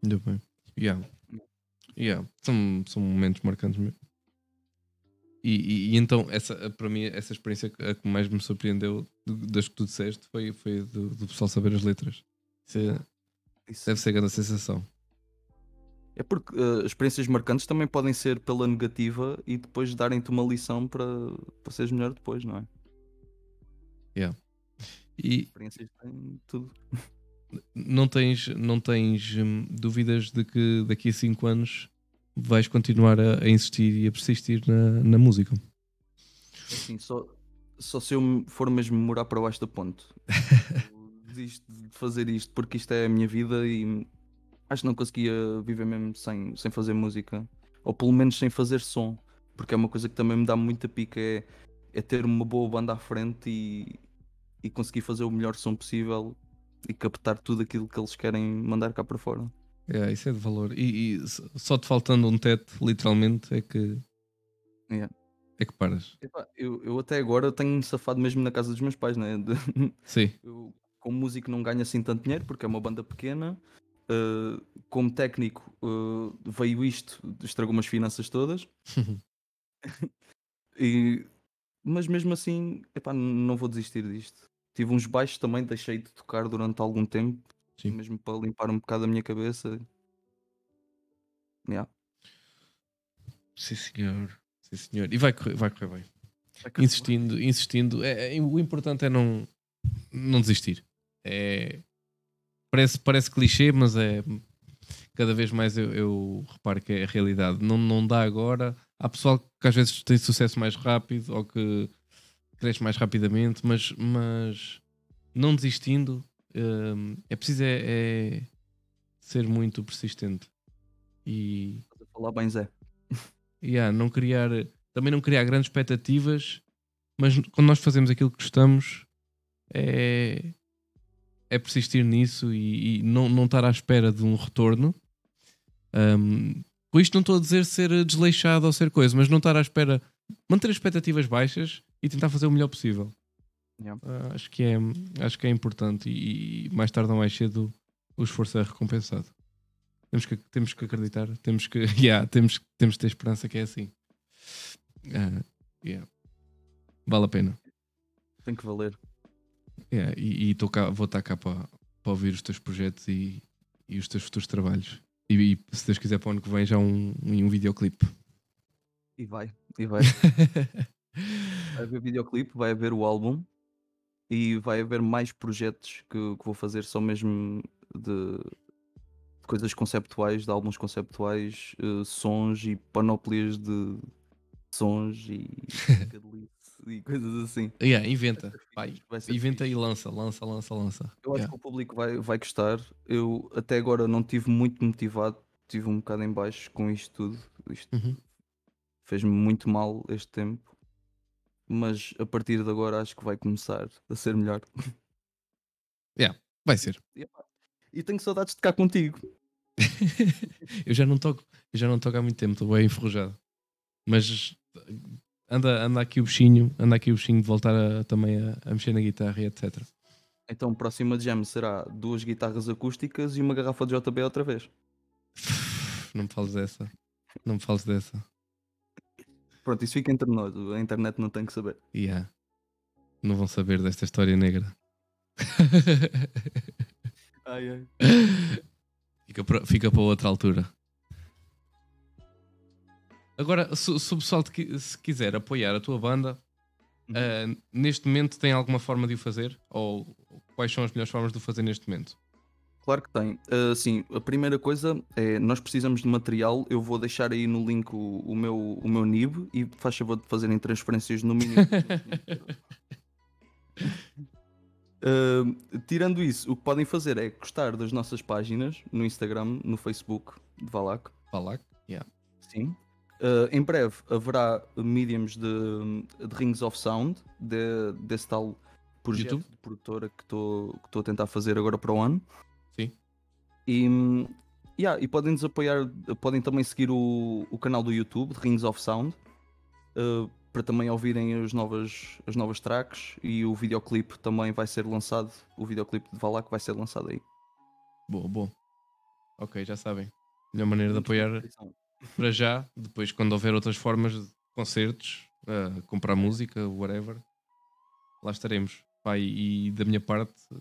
ainda bem. Yeah. Yeah. São, são momentos marcantes mesmo. E, e- e então, essa, para mim, essa experiência que- a que mais me surpreendeu das que tu disseste foi, foi do, do pessoal saber as letras. Isso é- Isso. deve ser grande sensação. É porque eh, experiências marcantes também podem ser pela negativa e depois darem-te uma lição para, para seres melhor depois, não é? E Experiências têm tudo. não tens, não tens hum, dúvidas de que daqui a 5 anos vais continuar a, a insistir e a persistir na, na música. Assim, só, só se eu for mesmo morar para baixo da ponte. Eu <laughs> Desisto de fazer isto porque isto é a minha vida e acho que não conseguia viver mesmo sem, sem fazer música. Ou pelo menos sem fazer som. Porque é uma coisa que também me dá muita pica é, é ter uma boa banda à frente e, e conseguir fazer o melhor som possível e captar tudo aquilo que eles querem mandar cá para fora. É, isso é de valor. E, e só te faltando um teto, literalmente, é que. Yeah. É que paras. Eu, eu até agora tenho-me safado mesmo na casa dos meus pais, né? De- <laughs> Sim. Eu, como músico, não ganho assim tanto dinheiro porque é uma banda pequena. Uh, como técnico, uh, veio isto, estragou-me as finanças todas. <laughs> E- mas mesmo assim, epá, não vou desistir disto. Tive uns baixos também, deixei de tocar durante algum tempo, Sim. mesmo para limpar um bocado a minha cabeça. Yeah. Sim, senhor. Sim, senhor. E vai correr, vai correr bem. Vai correr Insistindo, insistindo. É, é- o importante é não, não desistir. É, parece, parece clichê, mas é. Cada vez mais eu, eu reparo que é a realidade. Não, não dá agora. Há pessoal que às vezes tem sucesso mais rápido ou que cresce mais rapidamente, mas, mas não desistindo, hum, é preciso é, é ser muito persistente. E falar bem, Zé. <laughs> Yeah, não criar, também não criar grandes expectativas, mas quando nós fazemos aquilo que gostamos, é, é persistir nisso e, e não, não estar à espera de um retorno. Um, com isto não estou a dizer ser desleixado ou ser coisa, mas não estar à espera, manter as expectativas baixas e tentar fazer o melhor possível. Yeah. Ah, acho, que é, acho que é importante e, e mais tarde ou mais cedo o esforço é recompensado. Temos que, temos que acreditar, temos que, <laughs> yeah, temos, temos que ter esperança que é assim. Ah, yeah. Vale a pena. Tem que valer. Yeah, e e tô cá, vou estar cá para, para ouvir os teus projetos e, e os teus futuros trabalhos. E, e se Deus quiser, para o ano que vem já um, um videoclipe. E vai, e vai. <laughs> Vai haver videoclipe, vai haver o álbum e vai haver mais projetos que, que vou fazer só mesmo de, de coisas conceptuais, de álbuns conceptuais, eh, sons e panóplias de sons e e <laughs> coisas assim. yeah, inventa. Vai Vai, inventa fixe. e lança, lança, lança, lança. Eu acho Yeah. que o público vai, vai gostar. Eu até agora não tive muito motivado, tive um bocado em baixo com isto tudo. Isto Uhum. fez-me muito mal este tempo. Mas a partir de agora acho que vai começar a ser melhor. Vai ser. E, tenho saudades de cá contigo. <laughs> eu já não toco, eu já não toco há muito tempo, estou bem enferrujado. Mas anda, anda aqui o bichinho, anda aqui o bichinho de voltar a, também a, a mexer na guitarra e etc. Então, próxima jam será duas guitarras acústicas e uma garrafa de JB outra vez. <laughs> Não me fales dessa. Não me fales dessa. Pronto, isso fica entre nós. A internet não tem que saber. Yeah. Não vão saber desta história negra. ai, ai. Fica para, fica para outra altura. Agora, se, se o pessoal te, se quiser apoiar a tua banda, uhum. uh, neste momento tem alguma forma de o fazer? Ou quais são as melhores formas de o fazer neste momento? Claro que tem. Uh, sim, a primeira coisa é nós precisamos de material. Eu vou deixar aí no link o, o meu, o meu NIB e faz favor de fazerem transferências no mínimo. uh, <laughs> tirando isso, o que podem fazer é gostar das nossas páginas no Instagram, no Facebook de Valak. Valak, yeah. Sim. Uh, em breve haverá mediums de, de Rings of Sound, de, desse tal projeto YouTube? de produtora que estou a tentar fazer agora para o ano. E, yeah, e podem nos apoiar, podem também seguir o, o canal do YouTube, de Rings of Sound, uh, para também ouvirem as novas, as novas tracks e o videoclipe também vai ser lançado, o videoclipe de Valak vai ser lançado aí. Boa, boa. Ok, já sabem. Melhor maneira de apoiar para já, depois quando houver outras formas de concertos, uh, comprar música, whatever, lá estaremos. Pai, e da minha parte, se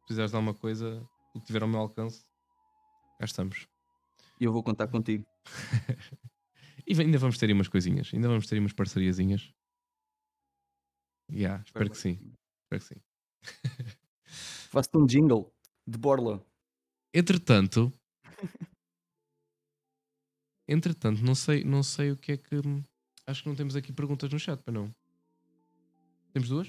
precisares de alguma coisa, o que tiver ao meu alcance, cá estamos. E eu vou contar contigo. <laughs> e ainda vamos ter aí umas coisinhas, ainda vamos ter aí umas parceriazinhas. Yeah, espero, espero que sim. Espero que sim. <laughs> Faço-te um jingle de Borla. Entretanto, <laughs> Entretanto, não sei, não sei o que é que. Acho que não temos aqui perguntas no chat, para não. Temos duas?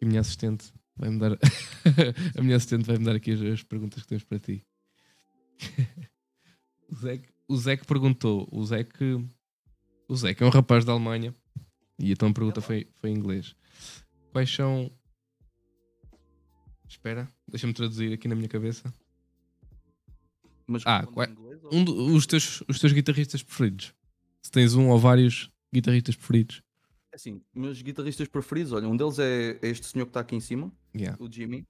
E a minha assistente vai-me dar. a minha assistente vai-me dar aqui as, as, perguntas que temos para ti. <laughs> o, Zé, o que perguntou. O que. O que é um rapaz da Alemanha. E então a pergunta foi, foi em inglês. Quais são. Espera, deixa-me traduzir aqui na minha cabeça. Mas ah, qual, inglês, um do, os, teus, os teus guitarristas preferidos. Se tens um ou vários guitarristas preferidos. É assim, meus guitarristas preferidos, olha, um deles é, é este senhor que está aqui em cima, yeah. o Jimmy.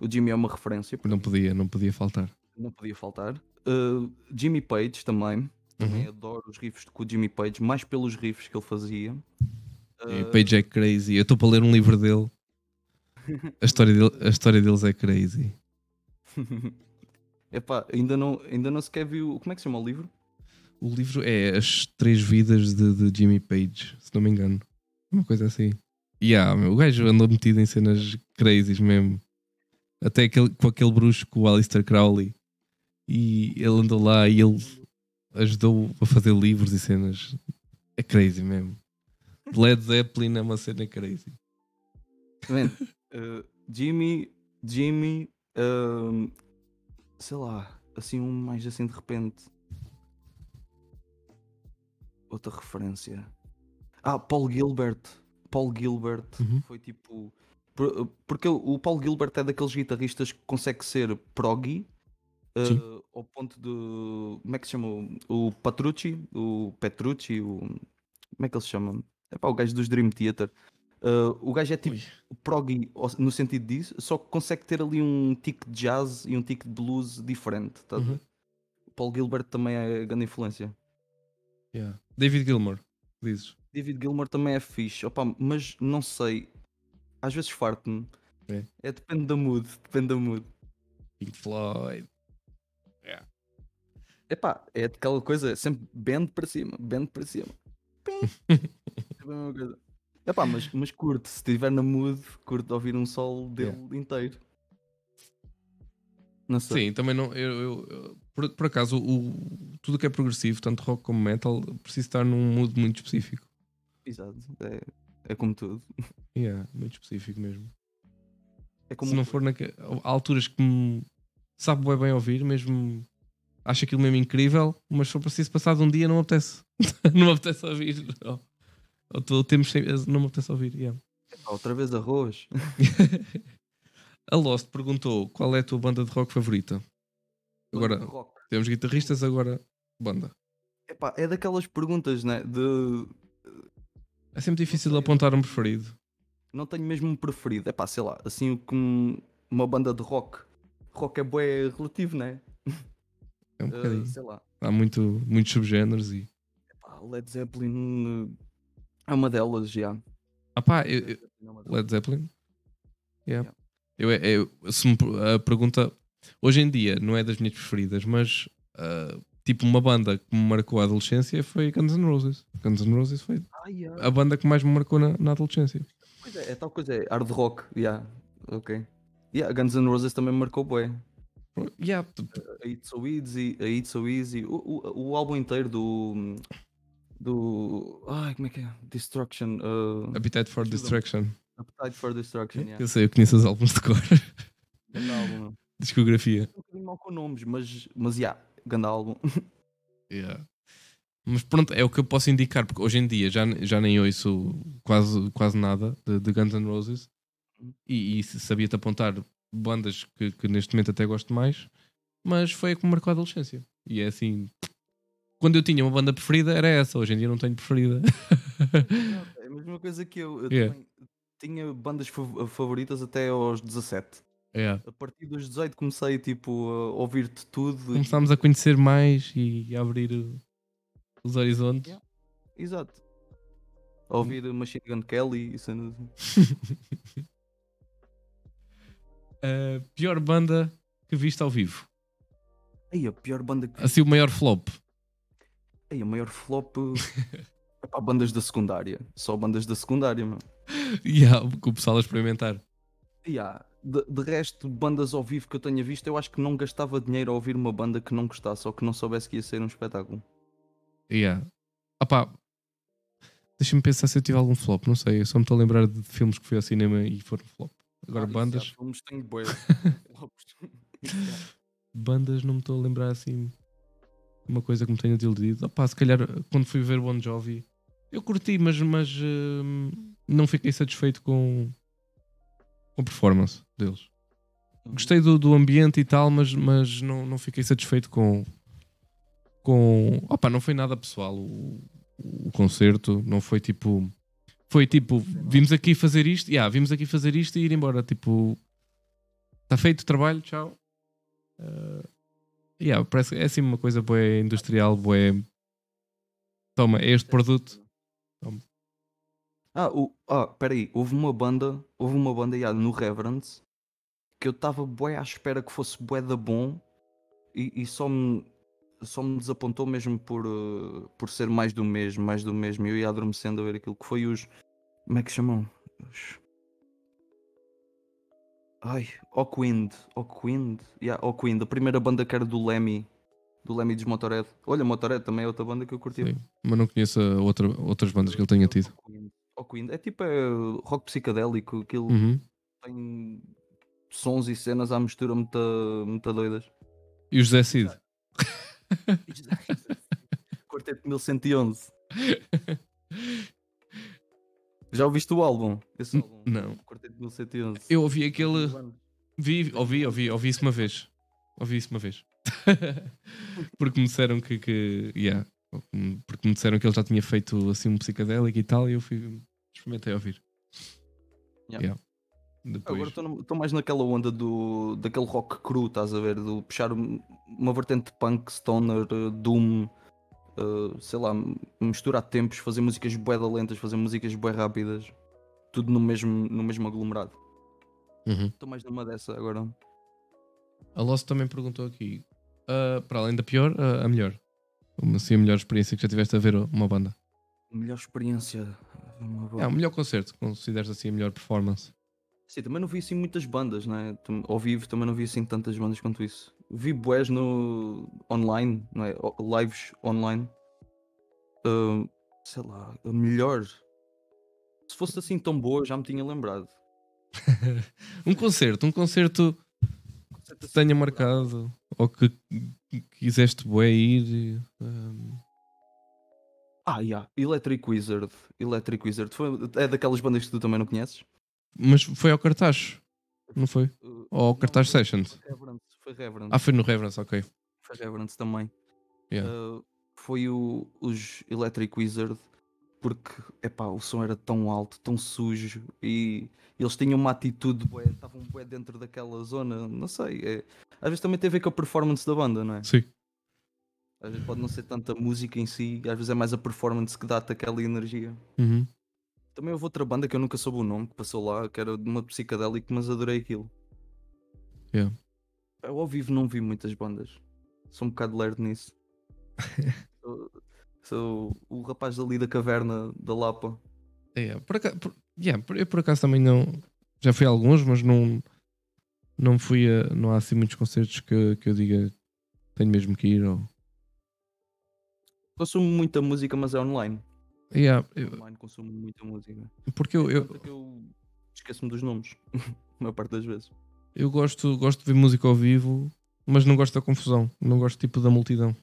O Jimmy é uma referência. Não podia, não podia faltar. Não podia faltar. Uh, Jimmy Page também. Também uhum. adoro os riffs com o Jimmy Page, mais pelos riffs que ele fazia. Uh... Page é crazy. Eu estou para ler um livro dele. <laughs> A história, dele, a história deles é crazy. <laughs> Epá, ainda não, ainda não sequer viu. Como é que se chama o livro? O livro é As Três Vidas de, de Jimmy Page, se não me engano. Uma coisa assim. E yeah, meu, o gajo andou metido em cenas crazies mesmo. Até aquele, com aquele bruxo com o Alistair Crowley. E ele andou lá e ele ajudou a fazer livros e cenas. É crazy mesmo. Led Zeppelin é uma cena crazy. uh, <laughs> Jimmy, Jimmy, uh, sei lá, assim um mais assim de repente. Outra referência. Ah, Paul Gilbert. Paul Gilbert uhum. foi tipo. Porque o Paul Gilbert é daqueles guitarristas que consegue ser proggy uh, ao ponto de. Como é que se chama? O Patrucci, o Petrucci, o. Como é que ele se chama? É pá, o gajo dos Dream Theater. Uh, o gajo é tipo prog no sentido disso, só que consegue ter ali um tique de jazz e um tique de blues diferente. Tá? Uhum. Paul Gilbert também é grande influência. Yeah. David Gilmour, dizes? David Gilmour também é fixe, Opa, mas não sei. Às vezes farto-me. É. é. depende da mood, depende da mood. Pink Floyd. Epá, é aquela coisa, sempre bend para cima, bend para cima. é. <laughs> Epá, mas, mas curto, se estiver na mood, curto ouvir um solo dele yeah. inteiro. Não sei. Sim, também não. Eu, eu, eu por, por, acaso, o, tudo que é progressivo, tanto rock como metal, precisa estar num mood muito específico. Exato, é, é como tudo. Yeah, muito específico mesmo. É como se não for na, há alturas que me sabe bem, bem ouvir, mesmo acho aquilo mesmo incrível, mas se for preciso passar de um dia não me apetece. <laughs> não me apetece ouvir. Não. Ou temos não me apetece ouvir. Yeah. Outra vez arroz. <laughs> A Lost perguntou qual é a tua banda de rock favorita. Agora, rock. temos guitarristas, agora banda. Epá, é daquelas perguntas, né? De. É sempre difícil apontar um preferido. Não tenho mesmo um preferido. Epá, sei lá, assim o que um- uma banda de rock. Rock é bué relativo, né? É um Uh, bocadinho. sei lá. Há muito, muitos subgéneros e. Epá, Led Zeppelin uh, é uma delas, já. Ah pá, eu- eu- Led Zeppelin é. Led Zeppelin? Yeah. Yeah. Eu, eu- se me a pergunta hoje em dia não é das minhas preferidas, mas ah, tipo uma banda que me marcou a adolescência foi Guns N' Roses. Guns N' Roses foi Ah, yeah. a banda que mais me marcou na, na adolescência. Pois é, é tal coisa, é hard rock, yeah. Ok. Yeah, Guns N' Roses também me marcou bué. Yeah, A It's So Easy, a It's So Easy, o, o, o álbum inteiro do. do. Ai, como é que é? Destruction. Uh, Appetite for. Destruction. Appetite for Destruction, yeah. Eu sei, eu conheço os álbuns de cor. Grande álbum. <laughs> Discografia. um bocadinho mal com nomes, mas, mas yeah, grande álbum. <laughs> Yeah. Mas pronto, é o que eu posso indicar, porque hoje em dia já, já nem ouço quase, quase nada de, de Guns N' Roses e, e sabia-te apontar bandas que, que neste momento até gosto mais, mas foi a que me marcou a adolescência. E é assim, quando eu tinha uma banda preferida era essa, hoje em dia não tenho preferida. é a mesma coisa que eu. Eu Yeah. também tinha bandas fav- favoritas até aos 17. É. A partir dos 18 comecei tipo, a ouvir-te tudo. e- Começámos a conhecer mais e a abrir os horizontes. Yeah. Exato. A ouvir Machine Gun Kelly e cenas assim. <laughs> A pior banda que viste ao vivo. Ei, a pior banda que. Assim, o maior flop. Ei, a maior flop. <laughs> é para bandas da secundária. Só bandas da secundária, mano. E há o pessoal a experimentar. Yeah. De, de resto, bandas ao vivo que eu tenha visto, eu acho que não gastava dinheiro a ouvir uma banda que não gostasse ou que não soubesse que ia ser um espetáculo. Yeah. Opá, deixa-me pensar se eu tive algum flop, não sei. Eu só me estou a lembrar de filmes que fui ao cinema e foram flop. Agora, Ah, bandas, filmes tenho. Flopes. bandas não me estou a lembrar assim. Uma coisa que me tenha desiludido. Opá, se calhar quando fui ver Bon Jovi, eu curti, mas, mas hum, não fiquei satisfeito com, com a performance deles. Gostei do, do ambiente e tal, mas, mas não, não fiquei satisfeito com. com opa, não foi nada pessoal o, o concerto, não foi tipo. Foi tipo, vimos aqui fazer isto, yeah, vimos aqui fazer isto e ir embora. Tipo, está feito o trabalho, tchau. Uh, yeah, parece é assim uma coisa boa industrial, boa. Toma, é este produto. Ah, o, ah, peraí, houve uma banda, houve uma banda yeah, no Reverend que eu estava bué à espera que fosse bué da bom e, e só me só me desapontou mesmo por, eh, por ser mais do mesmo, mais do mesmo. E eu ia adormecendo a ver aquilo que foi os. Como é que chamam? Os... Ai, Oakwind. Oakwind? Yeah, Oakwind, a primeira banda que era do Lemmy, do Lemmy dos Motorhead. Olha, Motorhead também é outra banda que eu curti. Sim, mas não conheço outra, outras bandas que ele tenha tido. Oakwind. É tipo é, rock psicadélico, aquilo Uhum. tem sons e cenas à mistura muito, muito doidas. E o José Cid? <laughs> Quarteto 1111. Já ouviste o álbum? Esse álbum? não. Quarteto 1111. Eu ouvi aquele. Vi, ouvi, ouvi, ouvi isso uma vez. Ouvi isso uma vez. <laughs> porque me disseram que. que yeah, porque me disseram que ele já tinha feito assim um psicadélico e tal, e eu fui. Experimentei ouvir. Yeah. Yeah. Depois. Agora estou mais naquela onda do, daquele rock cru, estás a ver? Do puxar um- uma vertente punk, stoner, eh, doom, eh, sei lá, misturar tempos, fazer músicas bué lentas, fazer músicas bué rápidas, tudo no mesmo, no mesmo aglomerado. Uhum. Estou mais numa dessa agora. A Lost também perguntou aqui: ah, para além da pior, ah, a melhor. Uma, assim, a melhor experiência que já tiveste a ver uma banda. Melhor experiência. uma É, o melhor concerto, consideras assim a melhor performance. Sim, também não vi assim muitas bandas, né? Ao vivo também não vi assim tantas bandas quanto isso. Vi bués no online, não é? Lives online. Ah, sei lá, melhor. Se fosse assim tão boa, já me tinha lembrado. <laughs> um concerto, um concerto que tenha marcado ou que que quiseste bué ir. ah, Ah, yeah. Electric Wizard. Electric Wizard. Foi, é daquelas bandas que tu também não conheces? Mas foi ao cartaz. não foi? Uh, Ou não, Cartaz foi- Sessions? Foi Reverence, foi Reverence. Ah, foi no Reverence, ok. Foi Reverence também. Yeah. Uh, foi o, os Electric Wizard, porque epá, o som era tão alto, tão sujo e eles tinham uma atitude, bué, estavam bué dentro daquela zona, não sei. é- às vezes também tem a ver com a performance da banda, não é? Sim. Às vezes pode não ser tanto a música em si, às vezes é mais a performance que dá-te aquela energia. Uhum. Também houve outra banda que eu nunca soube o nome, que passou lá, que era de uma psicadélica, mas adorei aquilo. Yeah. Eu ao vivo não vi muitas bandas. Sou um bocado lerdo nisso. <laughs> sou, sou o rapaz ali da caverna da Lapa. É, por acaso, por, yeah, por- eu por acaso também não. Já fui a alguns, mas não. Não fui a. Não há assim muitos concertos que, que eu diga tenho mesmo que ir. Ou, Consumo muita música, mas é online. Yeah, eu- Online consumo muita música. porque eu, eu, eu esqueço-me dos nomes, <laughs> a maior parte das vezes. eu gosto, gosto de ver música ao vivo, mas não gosto da confusão. Não gosto tipo da multidão.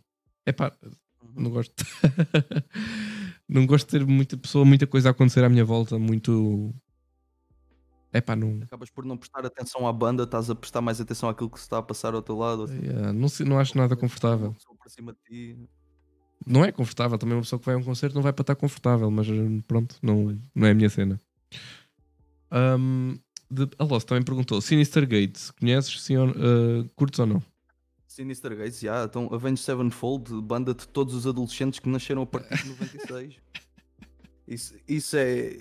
É pá, Uhum. não gosto. <laughs> não gosto de ter muita pessoa, muita coisa a acontecer à minha volta. Muito. É pá, não. Acabas por não prestar atenção à banda, estás a prestar mais atenção àquilo que se está a passar ao teu lado. assim. Yeah, não, não acho nada confortável. Por cima de ti. Não é confortável, também uma pessoa que vai a um concerto não vai para estar confortável, mas eh, pronto, não, não é a minha cena. Um, de, a Lost também perguntou: Sinister Gates, conheces? Sim, ou- eh, curtes ou não? Sinister Gates, já, então Avenged Sevenfold, banda de todos os adolescentes que nasceram a partir de 96. <laughs> Isso, isso é.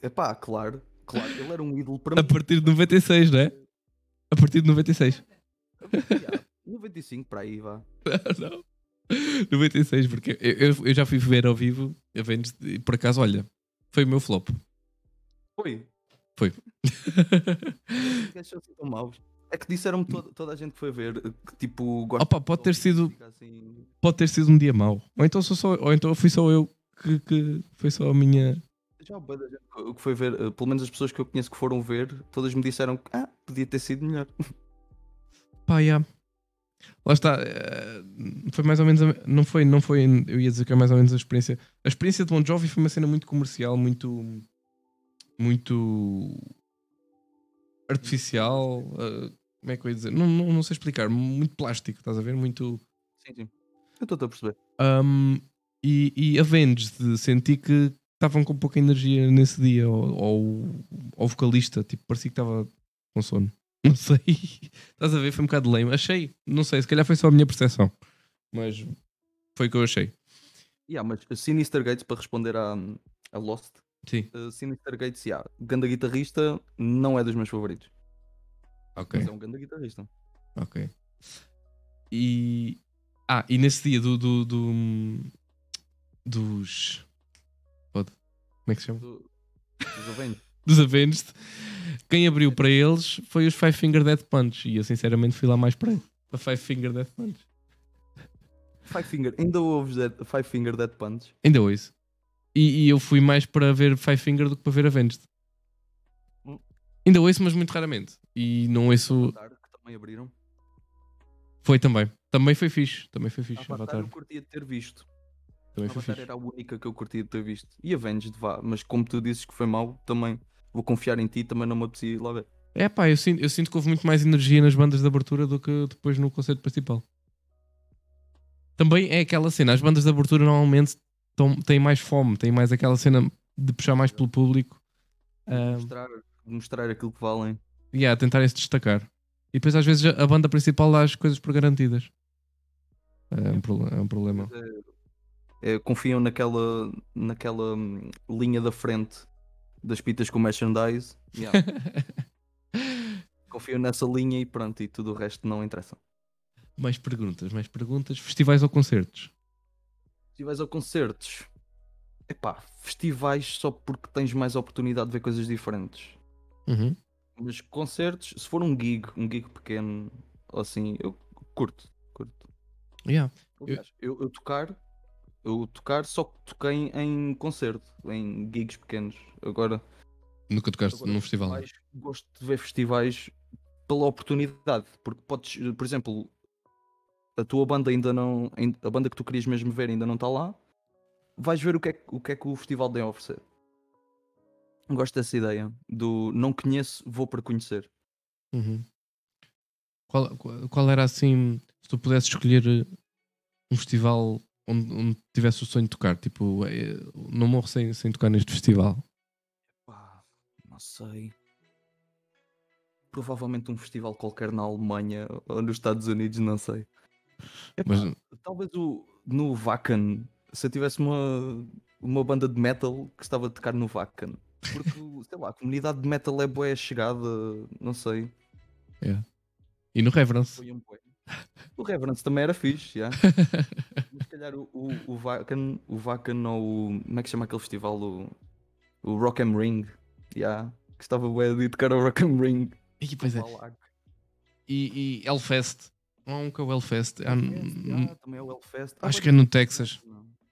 É pá, claro, claro, ele era um ídolo para A mim. partir de 96, não é? A partir de 96. <laughs> Já, 95 para aí, vá. <laughs> não. 96, porque eu, eu, eu já fui ver ao vivo Avenged, e por acaso, olha, foi o meu flop. Foi. Foi. Assim tão. É que disseram-me toda, toda a gente que foi ver que tipo gosta Opa, de pode ter sido- assim. Pode ter sido um dia mau. Ou então, sou só, ou então fui só eu que, que foi só a minha. Já o gente que- foi ver, eh, pelo menos as pessoas que eu conheço que foram ver, todas me disseram que ah, podia ter sido melhor. Pá, já. Lá está. eh, Foi mais ou menos. a- Não foi, não foi. Eu ia dizer que é mais ou menos a experiência. A experiência de Bon Jovi foi uma cena muito comercial, muito. Muito. Artificial. eh, como é que eu ia dizer? Não, não, não sei explicar. Muito plástico, estás a ver? Muito. Sim, sim. Eu estou a perceber. Um, e, e Avenged, senti que estavam com pouca energia nesse dia. Ou, ou, ou vocalista, tipo, parecia que estava com sono. <laughs> Não sei. Estás a ver? Foi um bocado lame. Achei, não sei, se calhar foi só a minha percepção. Mas foi o que eu achei. Yeah, mas Sinister Gates, para responder à, à Lost, Sim. uh, Sinister Gates, yeah, ganda guitarrista, não é dos meus favoritos. Ok, Mas é um ganda guitarrista. ok. E. Ah, e nesse dia do. do, do- dos. Pode. Como é que se chama? Do- Dos Avenged. Dos Avenged, quem abriu para eles foi os Five Finger Death Punch. E eu sinceramente fui lá mais para a Five Finger Death Punch. Five Finger, ainda ouves Dead, Five Finger Dead Punch? Ainda ouço. E, e eu fui mais para ver Five Finger do que para ver Avenged. Hum. Ainda ouço, mas muito raramente. E não ouço. Avatar, que também abriram. Foi também. Também foi fixe. Também foi fixe. Avatar, Avatar. eu curtia de ter visto. Também foi Avatar fixe. era a única que eu curtia de ter visto. E Avenged, vá. Mas como tu dizes que foi mau, também vou confiar em ti, também não me apetecia lá ver. É pá, eu sinto, eu sinto que houve muito mais energia nas bandas de abertura do que depois no concerto principal. Também é aquela cena, as bandas de abertura normalmente tão- têm mais fome, têm mais aquela cena de puxar mais pelo público Mostrar, mostrar aquilo que valem. e a tentarem se destacar. E depois às vezes a banda principal dá as coisas por garantidas. É um, é um problema. É, confiam naquela, naquela hum, linha da frente das pitas com merchandise. Yeah. <laughs> confiam nessa linha e pronto, e tudo o resto não interessa. mais perguntas, mais perguntas. Festivais ou concertos? Festivais ou concertos? Epá, festivais só porque tens mais oportunidade de ver coisas diferentes. Uhum. Mas concertos, se for um gig, um gig pequeno, assim, eu curto. curto. Yeah. Aliás, eu, eu tocar, eu tocar só que toquei em, em concerto, em gigs pequenos. Agora, Nunca tocaste agora num festival. festivais, gosto de ver festivais pela oportunidade, porque podes, por exemplo, a tua banda ainda não, a banda que tu querias mesmo ver ainda não está lá, vais ver o que, é, que- o que é que o festival tem a oferecer. Gosto dessa ideia do não conheço, vou para conhecer. Uhum. Qual, qual, qual era assim, se tu pudesses escolher eh, um festival onde, onde tivesse o sonho de tocar, tipo, eh, não morro sem, sem tocar neste festival. Não sei. Provavelmente um festival qualquer na Alemanha ou nos Estados Unidos, não sei. Epá, Mas Talvez o, no Vacan, se eu tivesse uma, uma banda de metal que estava a tocar no Vacan. Porque, <laughs> sei lá, a comunidade de metal é boa chegada, não sei. e no Reverence. Foi um. O Reverence também era fixe, já. <laughs> Mas se calhar o, o, o, Vacan, o Vacan ou o. Como é que chama aquele festival? O, o Rock am Ring. já que estava bué de tocar ao Rock am Ring. E, pois é. E, e Hellfest. Não há um que é o Hellfest. Há- já, também é o Hellfest. Acho que é no Texas.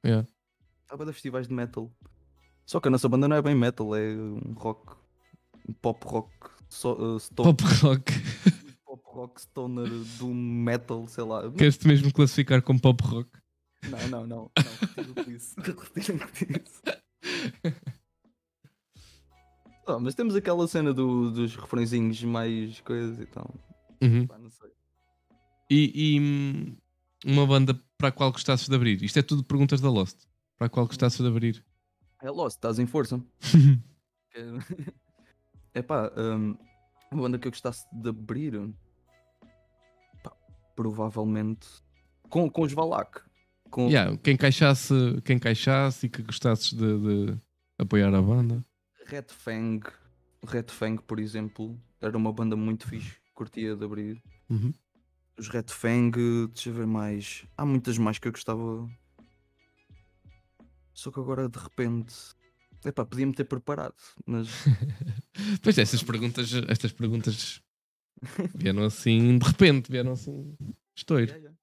Yeah. Há bué de festivais de metal. Só que a nossa banda não é bem metal, é um rock. Um pop rock. So, uh, Pop rock. Rock stoner do metal, sei lá. Queres-te mesmo classificar como pop rock? Não, não, não. não retiro isso. <laughs> Retiro isso. Ah, mas temos aquela cena do- dos refrõezinhos mais coisas e tal. Uhum. Pá, não sei. E, e, hum, uma banda para a qual gostasses de abrir? Isto é tudo perguntas da Lost. Para a qual gostasses de abrir? É Lost, estás em força. <laughs> <laughs> É pá, hum, uma banda que eu gostasse de abrir. Provavelmente. Com, com os Valak. Com Yeah, quem encaixasse, quem encaixasse e que gostasses de, de apoiar a banda. Red Fang. Red Fang, por exemplo, era uma banda muito fixe. Curtia de abrir. Uhum. Os Red Fang, deixa eu ver mais. Há muitas mais que eu gostava. Só que agora de repente. Epá, podia-me ter preparado, mas <laughs> Pois estas perguntas, estas perguntas <laughs> vieram assim de repente, vieram assim. Estouro. Yeah, yeah.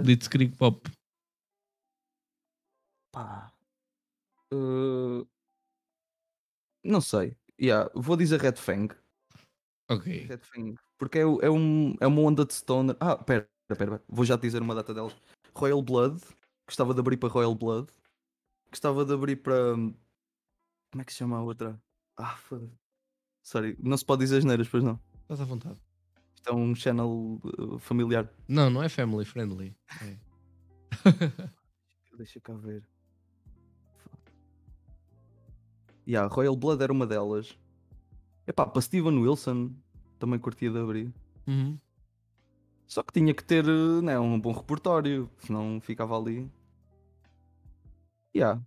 Blitzkrieg Pop. Pá. Uh, Não sei. Yeah, vou dizer Red Fang. Ok. Red Fang. Porque é, é, um, é uma onda de stoner. Ah, pera, pera, pera. Vou já te dizer uma data delas. Royal Blood. Gostava de abrir para Royal Blood. Gostava de abrir para. Como é que se chama a outra? Ah, foda Sorry, não se pode dizer as neiras, pois não. Estás à vontade. Isto é um channel uh, familiar. Não, não é family friendly. É. <laughs> Deixa cá ver. Yeah, Royal Blood era uma delas. Epá, para Steven Wilson também curtia de abrir. Uhum. Só que tinha que ter eh, né, um bom repertório, senão ficava ali. Yeah,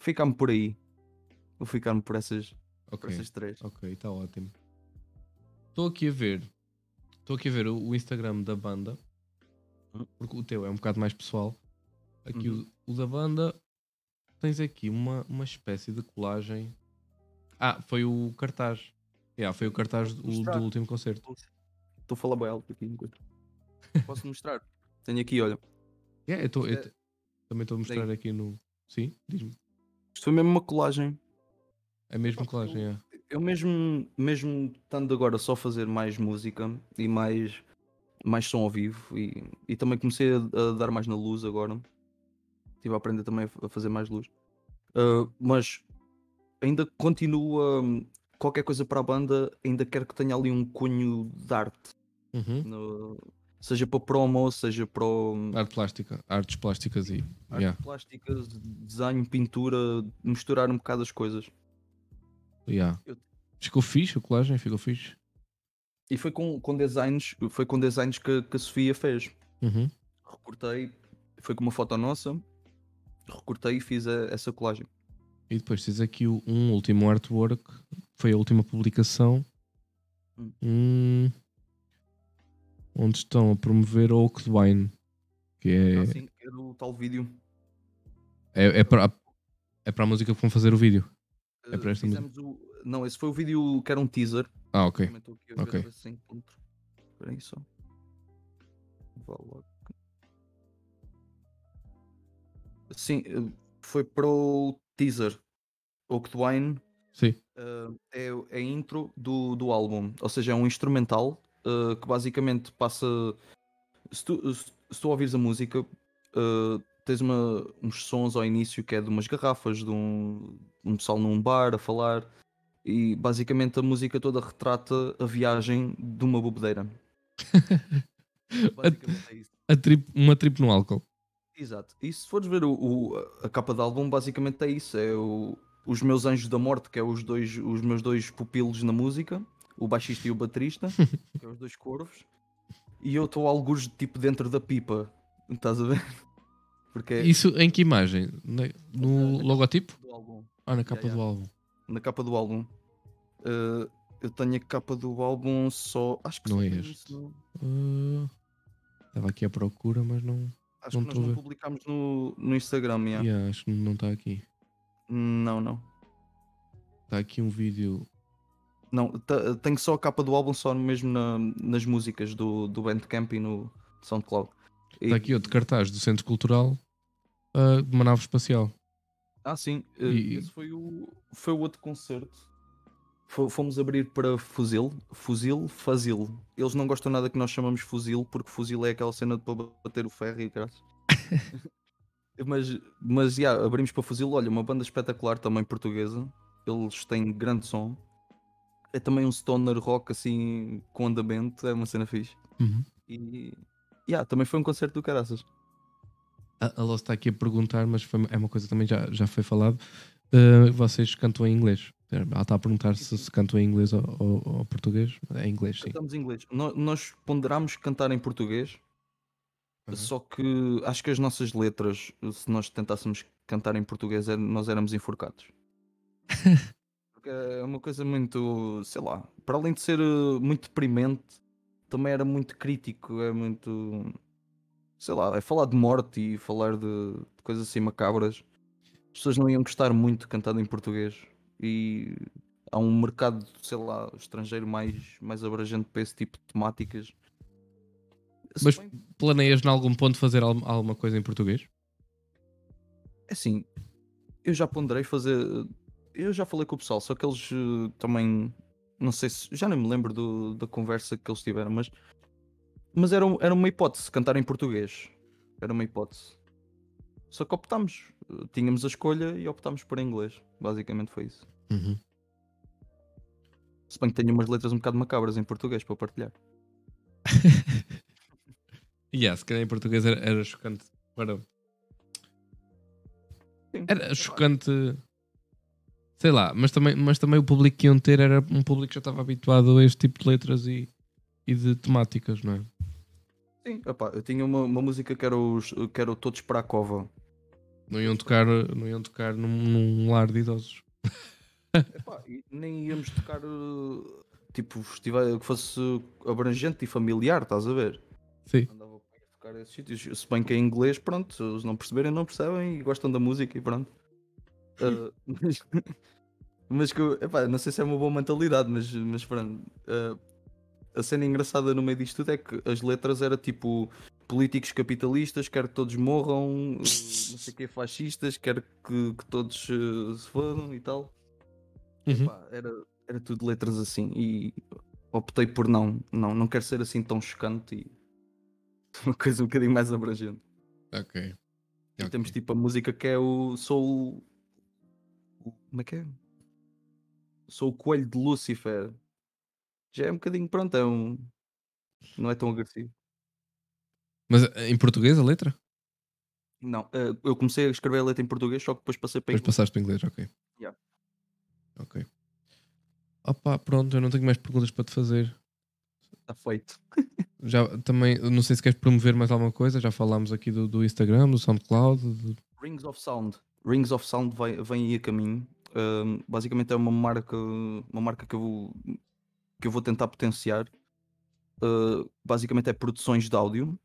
ficar-me por aí. Vou ficar-me por essas, por Ok. essas três. Ok, está ótimo. Estou aqui a ver. Estou aqui a ver o, o Instagram da banda. Hum. Porque o teu é um bocado mais pessoal. Aqui Uhum. o, o da banda. Tens aqui uma, uma espécie de colagem. Ah, foi o cartaz. Yeah, foi o cartaz do, do último concerto. Estou a falar bem alto aqui enquanto. <laughs> Posso mostrar? Tenho aqui, olha. Yeah, eu tô- eu É- também estou a mostrar Daí. aqui no. Sim, diz-me. Isto foi mesmo uma colagem. É mesmo Pá, colagem, é. Eu mesmo, mesmo estando agora só a fazer mais música e mais, mais som ao vivo e, e também comecei a, a dar mais na luz agora. Estive a aprender também a fazer mais luz. Ah, mas ainda continua qualquer coisa para a banda, ainda quero que tenha ali um cunho de arte. Uhum. no- seja para promo, seja para Arte plástica, artes plásticas e. artes Yeah, plásticas, desenho, pintura, misturar um bocado as coisas. Yeah. Eu- Ficou fixe a colagem, ficou fixe. E foi com, com designs, foi com designs que, que a Sofia fez. Uhum. recortei, foi com uma foto nossa, recortei e fiz a- essa colagem. E depois tens aqui o- um último artwork, foi a última publicação, Hum. Hum, onde estão a promover a Oak Wine, que é, Assim, era o tal vídeo. é, é, para, é para a música que vão fazer o vídeo. É Eh, para esta fizemos o... Não, esse foi o vídeo que era um teaser. Ah, ok. Também estou aqui a ver ok. ver encontro. Espera aí só. Vá lá. Sim, eh, foi para o teaser. Oak Wine Sim. Uh, é, é a intro do, do álbum, ou seja, é um instrumental uh, que basicamente passa. Se tu, se, se tu ouvires a música, uh, tens uma, uns sons ao início que é de umas garrafas, de um, um pessoal num bar a falar, E basicamente a música toda retrata a viagem de uma bebedeira. <laughs> Basicamente é isso. A trip, uma trip no álcool. Exato. E se fores ver o, o- a capa do álbum, basicamente é isso. É o- os meus anjos da morte, que é os, dois, os meus dois pupilos na música, o baixista e o baterista, <laughs> que é os dois corvos. E eu estou alguns tipo dentro da pipa. Estás a ver? Porque é Isso em que imagem? Na- no na- logotipo? do álbum. Ah, na capa yeah. do álbum. Na capa do álbum. Eh, eu tenho a capa do álbum só. Acho que Não só é tenho este. isso no- Ah, Estava aqui à procura, mas não. Acho Não que nós estou a não ver. publicámos no, no Instagram. yeah. Yeah, acho que não está aqui. Não, não. Está aqui um vídeo. Não, tenho só a capa do álbum, só mesmo na- nas músicas do, do Bandcamp e no SoundCloud. E- Está aqui outro cartaz do Centro Cultural ah, de uma nave espacial. Ah, sim, eh, E- esse foi o, foi o outro concerto. Fo- Fomos abrir para Fuzil, Fuzil, Fazil. Eles não gostam nada que nós chamamos Fuzil, porque Fuzil é aquela cena de para bater o ferro e graças. <laughs> <laughs> mas, mas, yeah, abrimos para Fuzil. Olha, uma banda espetacular também portuguesa. Eles têm grande som. É também um stoner rock assim com andamento, é uma cena fixe. Uhum. E yeah, também foi um concerto do caraças. A, a Lost está aqui a perguntar, mas foi- é uma coisa também já, já foi falado. Ah, vocês cantam em inglês? Ela está a perguntar se, se cantam em inglês ou, ou- ou português. É em inglês, sim. Cantamos em inglês. No- Nós ponderámos cantar em português, Uhum. só que acho que as nossas letras, se nós tentássemos cantar em português, é- nós éramos enforcados. <laughs> Porque é uma coisa muito, sei lá, para além de ser eh, muito deprimente, também era muito crítico, é muito, sei lá, é falar de morte e falar de, de coisas assim macabras. As pessoas não iam gostar muito cantado em português e há um mercado, sei lá, estrangeiro mais, mais abrangente para esse tipo de temáticas. Mas- bem- Planeias, em algum ponto, fazer al- alguma coisa em português? É assim, eu já ponderei fazer. Eu já falei com o pessoal, só que eles eh, também. Não sei se. Já nem me lembro do- da conversa que eles tiveram, mas. Mas era, era uma hipótese cantar em português. Era uma hipótese. Só que optámos. Tínhamos a escolha e optámos por inglês. Basicamente foi isso. Uhum. Se bem que tenho umas letras um bocado macabras em português para partilhar. <laughs> Yeah, se calhar em português era, era chocante para. Sim. Era chocante. Sei lá, mas também, mas também o público que iam ter era um público que já estava habituado a este tipo de letras e, e de temáticas, não é? Sim, opá, eu tinha uma, uma música que era, os, que era o Todos para a Cova. Não iam tocar, não iam tocar num, num lar de idosos. <laughs> Epá, nem íamos tocar eh, tipo festival que fosse abrangente e familiar, estás a ver? Sim. Andava a tocar esses sítios. Se bem que é em inglês, pronto, se não perceberem, não percebem e gostam da música e pronto. Mas, <laughs> mas que, eu- epá, não sei se é uma boa mentalidade, mas, mas pronto. eh, a cena engraçada no meio disto tudo é que as letras era tipo políticos capitalistas, quer que todos morram, não sei o que, fascistas, quer que, que todos eh, se fodam e tal. Uhum. Pá, era, era tudo letras assim e optei por não, não, não quero ser assim tão chocante e <laughs> uma coisa um bocadinho mais abrangente. Ok. E temos tipo a música que é o. Sou o. o- Como é que é? Sou o coelho de Lucifer. Já é um bocadinho pronto, é um. Não é tão agressivo. Mas eh, em português a letra? Não, eh, eu comecei a escrever a letra em português, só que depois passei para Depois inglês. passaste para inglês, ok. Yeah. Ok. Opa, pronto, eu não tenho mais perguntas para te fazer. Está feito. Já também, não sei se queres promover mais alguma coisa, já falámos aqui do, do Instagram, do SoundCloud. do- Rings of Sound. Rings of Sound vai, vem aí a caminho. Basicamente é uma marca, uma marca que eu vou, que eu vou tentar potenciar. Ah, basicamente é produções de áudio,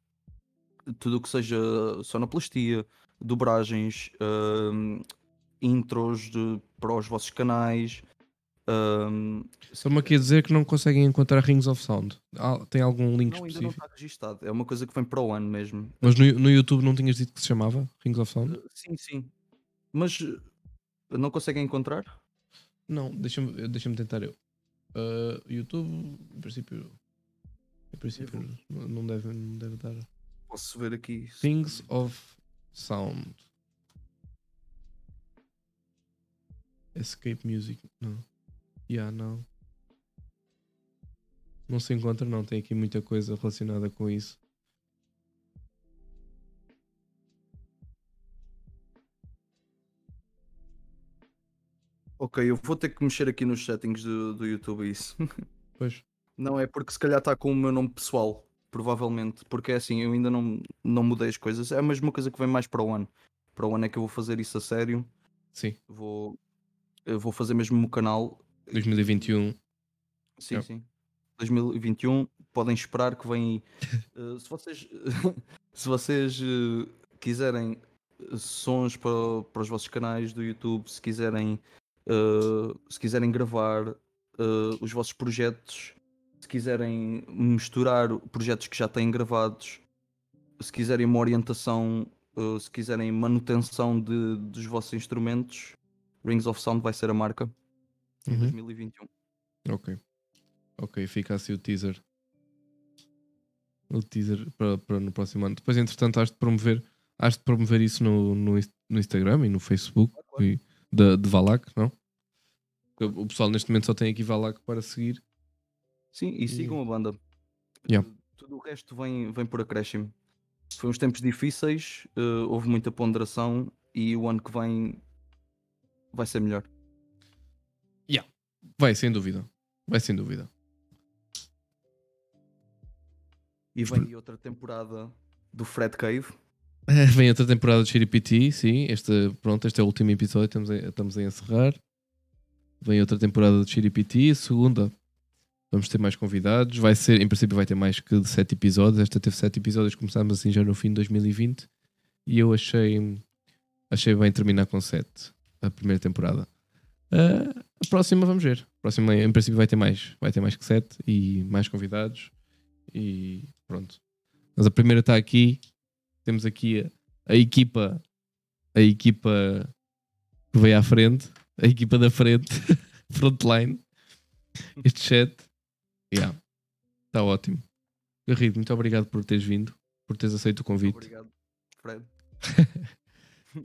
tudo o que seja sonoplastia, dobragens, ahm, intros de- para os vossos canais. se Estão-me aqui a dizer que não conseguem encontrar Rings of Sound. Ah, tem algum link não, ainda não específico? está registado. É uma coisa que vem para o ano mesmo. Mas no, no YouTube não tinhas dito que se chamava Rings of Sound? Ah, sim, sim. Mas não conseguem encontrar? Não, deixa-me deixa tentar eu. Ah, YouTube, em princípio. Em princípio, não não deve, não deve dar. Posso ver aqui. Things of Sound. Escape Music. Não. Yeah, não. Não se encontra, não. Tem aqui muita coisa relacionada com isso. Ok, eu vou ter que mexer aqui nos settings do, do YouTube isso. <laughs> Pois. Não, é porque se calhar está com o meu nome pessoal, provavelmente. Porque é assim, eu ainda não, não mudei as coisas. É a mesma coisa que vem mais para o ano. Para o ano é que eu vou fazer isso a sério. Sim. Vou, eu vou fazer mesmo o canal. 2021. Sim, Yep. sim. 2021, podem esperar que vem. <laughs> Eh, se vocês, <laughs> se vocês eh, quiserem sons para, para os vossos canais do YouTube, se quiserem, eh, se quiserem gravar eh, os vossos projetos, se quiserem misturar projetos que já têm gravados, se quiserem uma orientação, eh, se quiserem manutenção de, dos vossos instrumentos, Rings of Sound vai ser a marca em Uhum. 2021. Ok. Ok, fica assim o teaser. O teaser para, para no próximo ano. Depois, entretanto, has de promover, has de promover isso no, no, no Instagram e no Facebook e de, de Valak, não? O pessoal neste momento só tem aqui Valak para seguir. Sim, e sigam a banda. Yeah. Tudo o resto vem, vem por acréscimo. Foi uns tempos difíceis, eh, houve muita ponderação e o ano que vem vai ser melhor. Vai, sem dúvida. Vai, sem dúvida. E vem aí outra temporada do Fred Cave. <laughs> Vem outra temporada de Chiripiti, sim. Este, pronto, este é o último episódio, estamos a, estamos a encerrar. Vem outra temporada de Chiripiti, segunda. Vamos ter mais convidados. Vai ser, em princípio, vai ter mais que sete episódios. Esta teve sete episódios, começámos assim já no fim de 2020. E eu achei, achei bem terminar com sete a primeira temporada. Ah, a próxima vamos ver. A próxima, em princípio, vai ter mais. Vai ter mais que sete e mais convidados. E pronto. Mas a primeira está aqui. Temos aqui a, a equipa. A equipa que veio à frente. A equipa da frente. <laughs> Frontline. Este chat. Yeah. Está ótimo. Garrido, muito obrigado por teres vindo. Por teres aceito o convite. Obrigado, Fred. <laughs>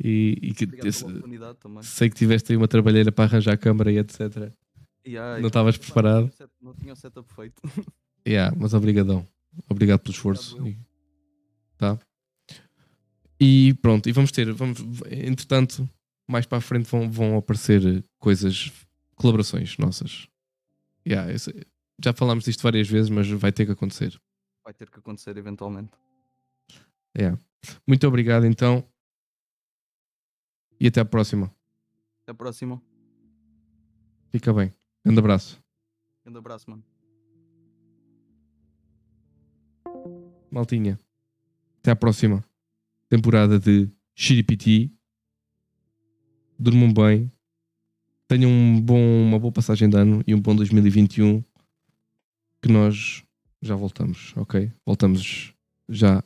E, e que esse- sei que tiveste aí uma trabalheira para arranjar a câmara e etc. Yeah, Não estavas preparado? Não tinha o set- não tinha o setup feito. Yeah, mas obrigadão. Obrigado pelo esforço. Obrigado, E- Tá. E pronto, e vamos ter, vamos, entretanto, mais para a frente vão, vão aparecer coisas, colaborações nossas. Yeah, já falámos disto várias vezes, mas vai ter que acontecer. Vai ter que acontecer eventualmente. Yeah. Muito obrigado então. E até à próxima. Até a próxima. Fica bem. Grande abraço. Grande abraço, mano. Maltinha. Até à próxima temporada de Chiripiti. Durmam bem. Tenham um bom, uma boa passagem de ano e um bom 2021. Que nós já voltamos, ok? Voltamos já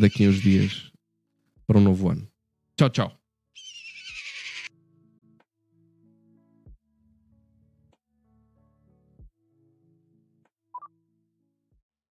daqui a uns dias para um novo ano. Tchau, tchau.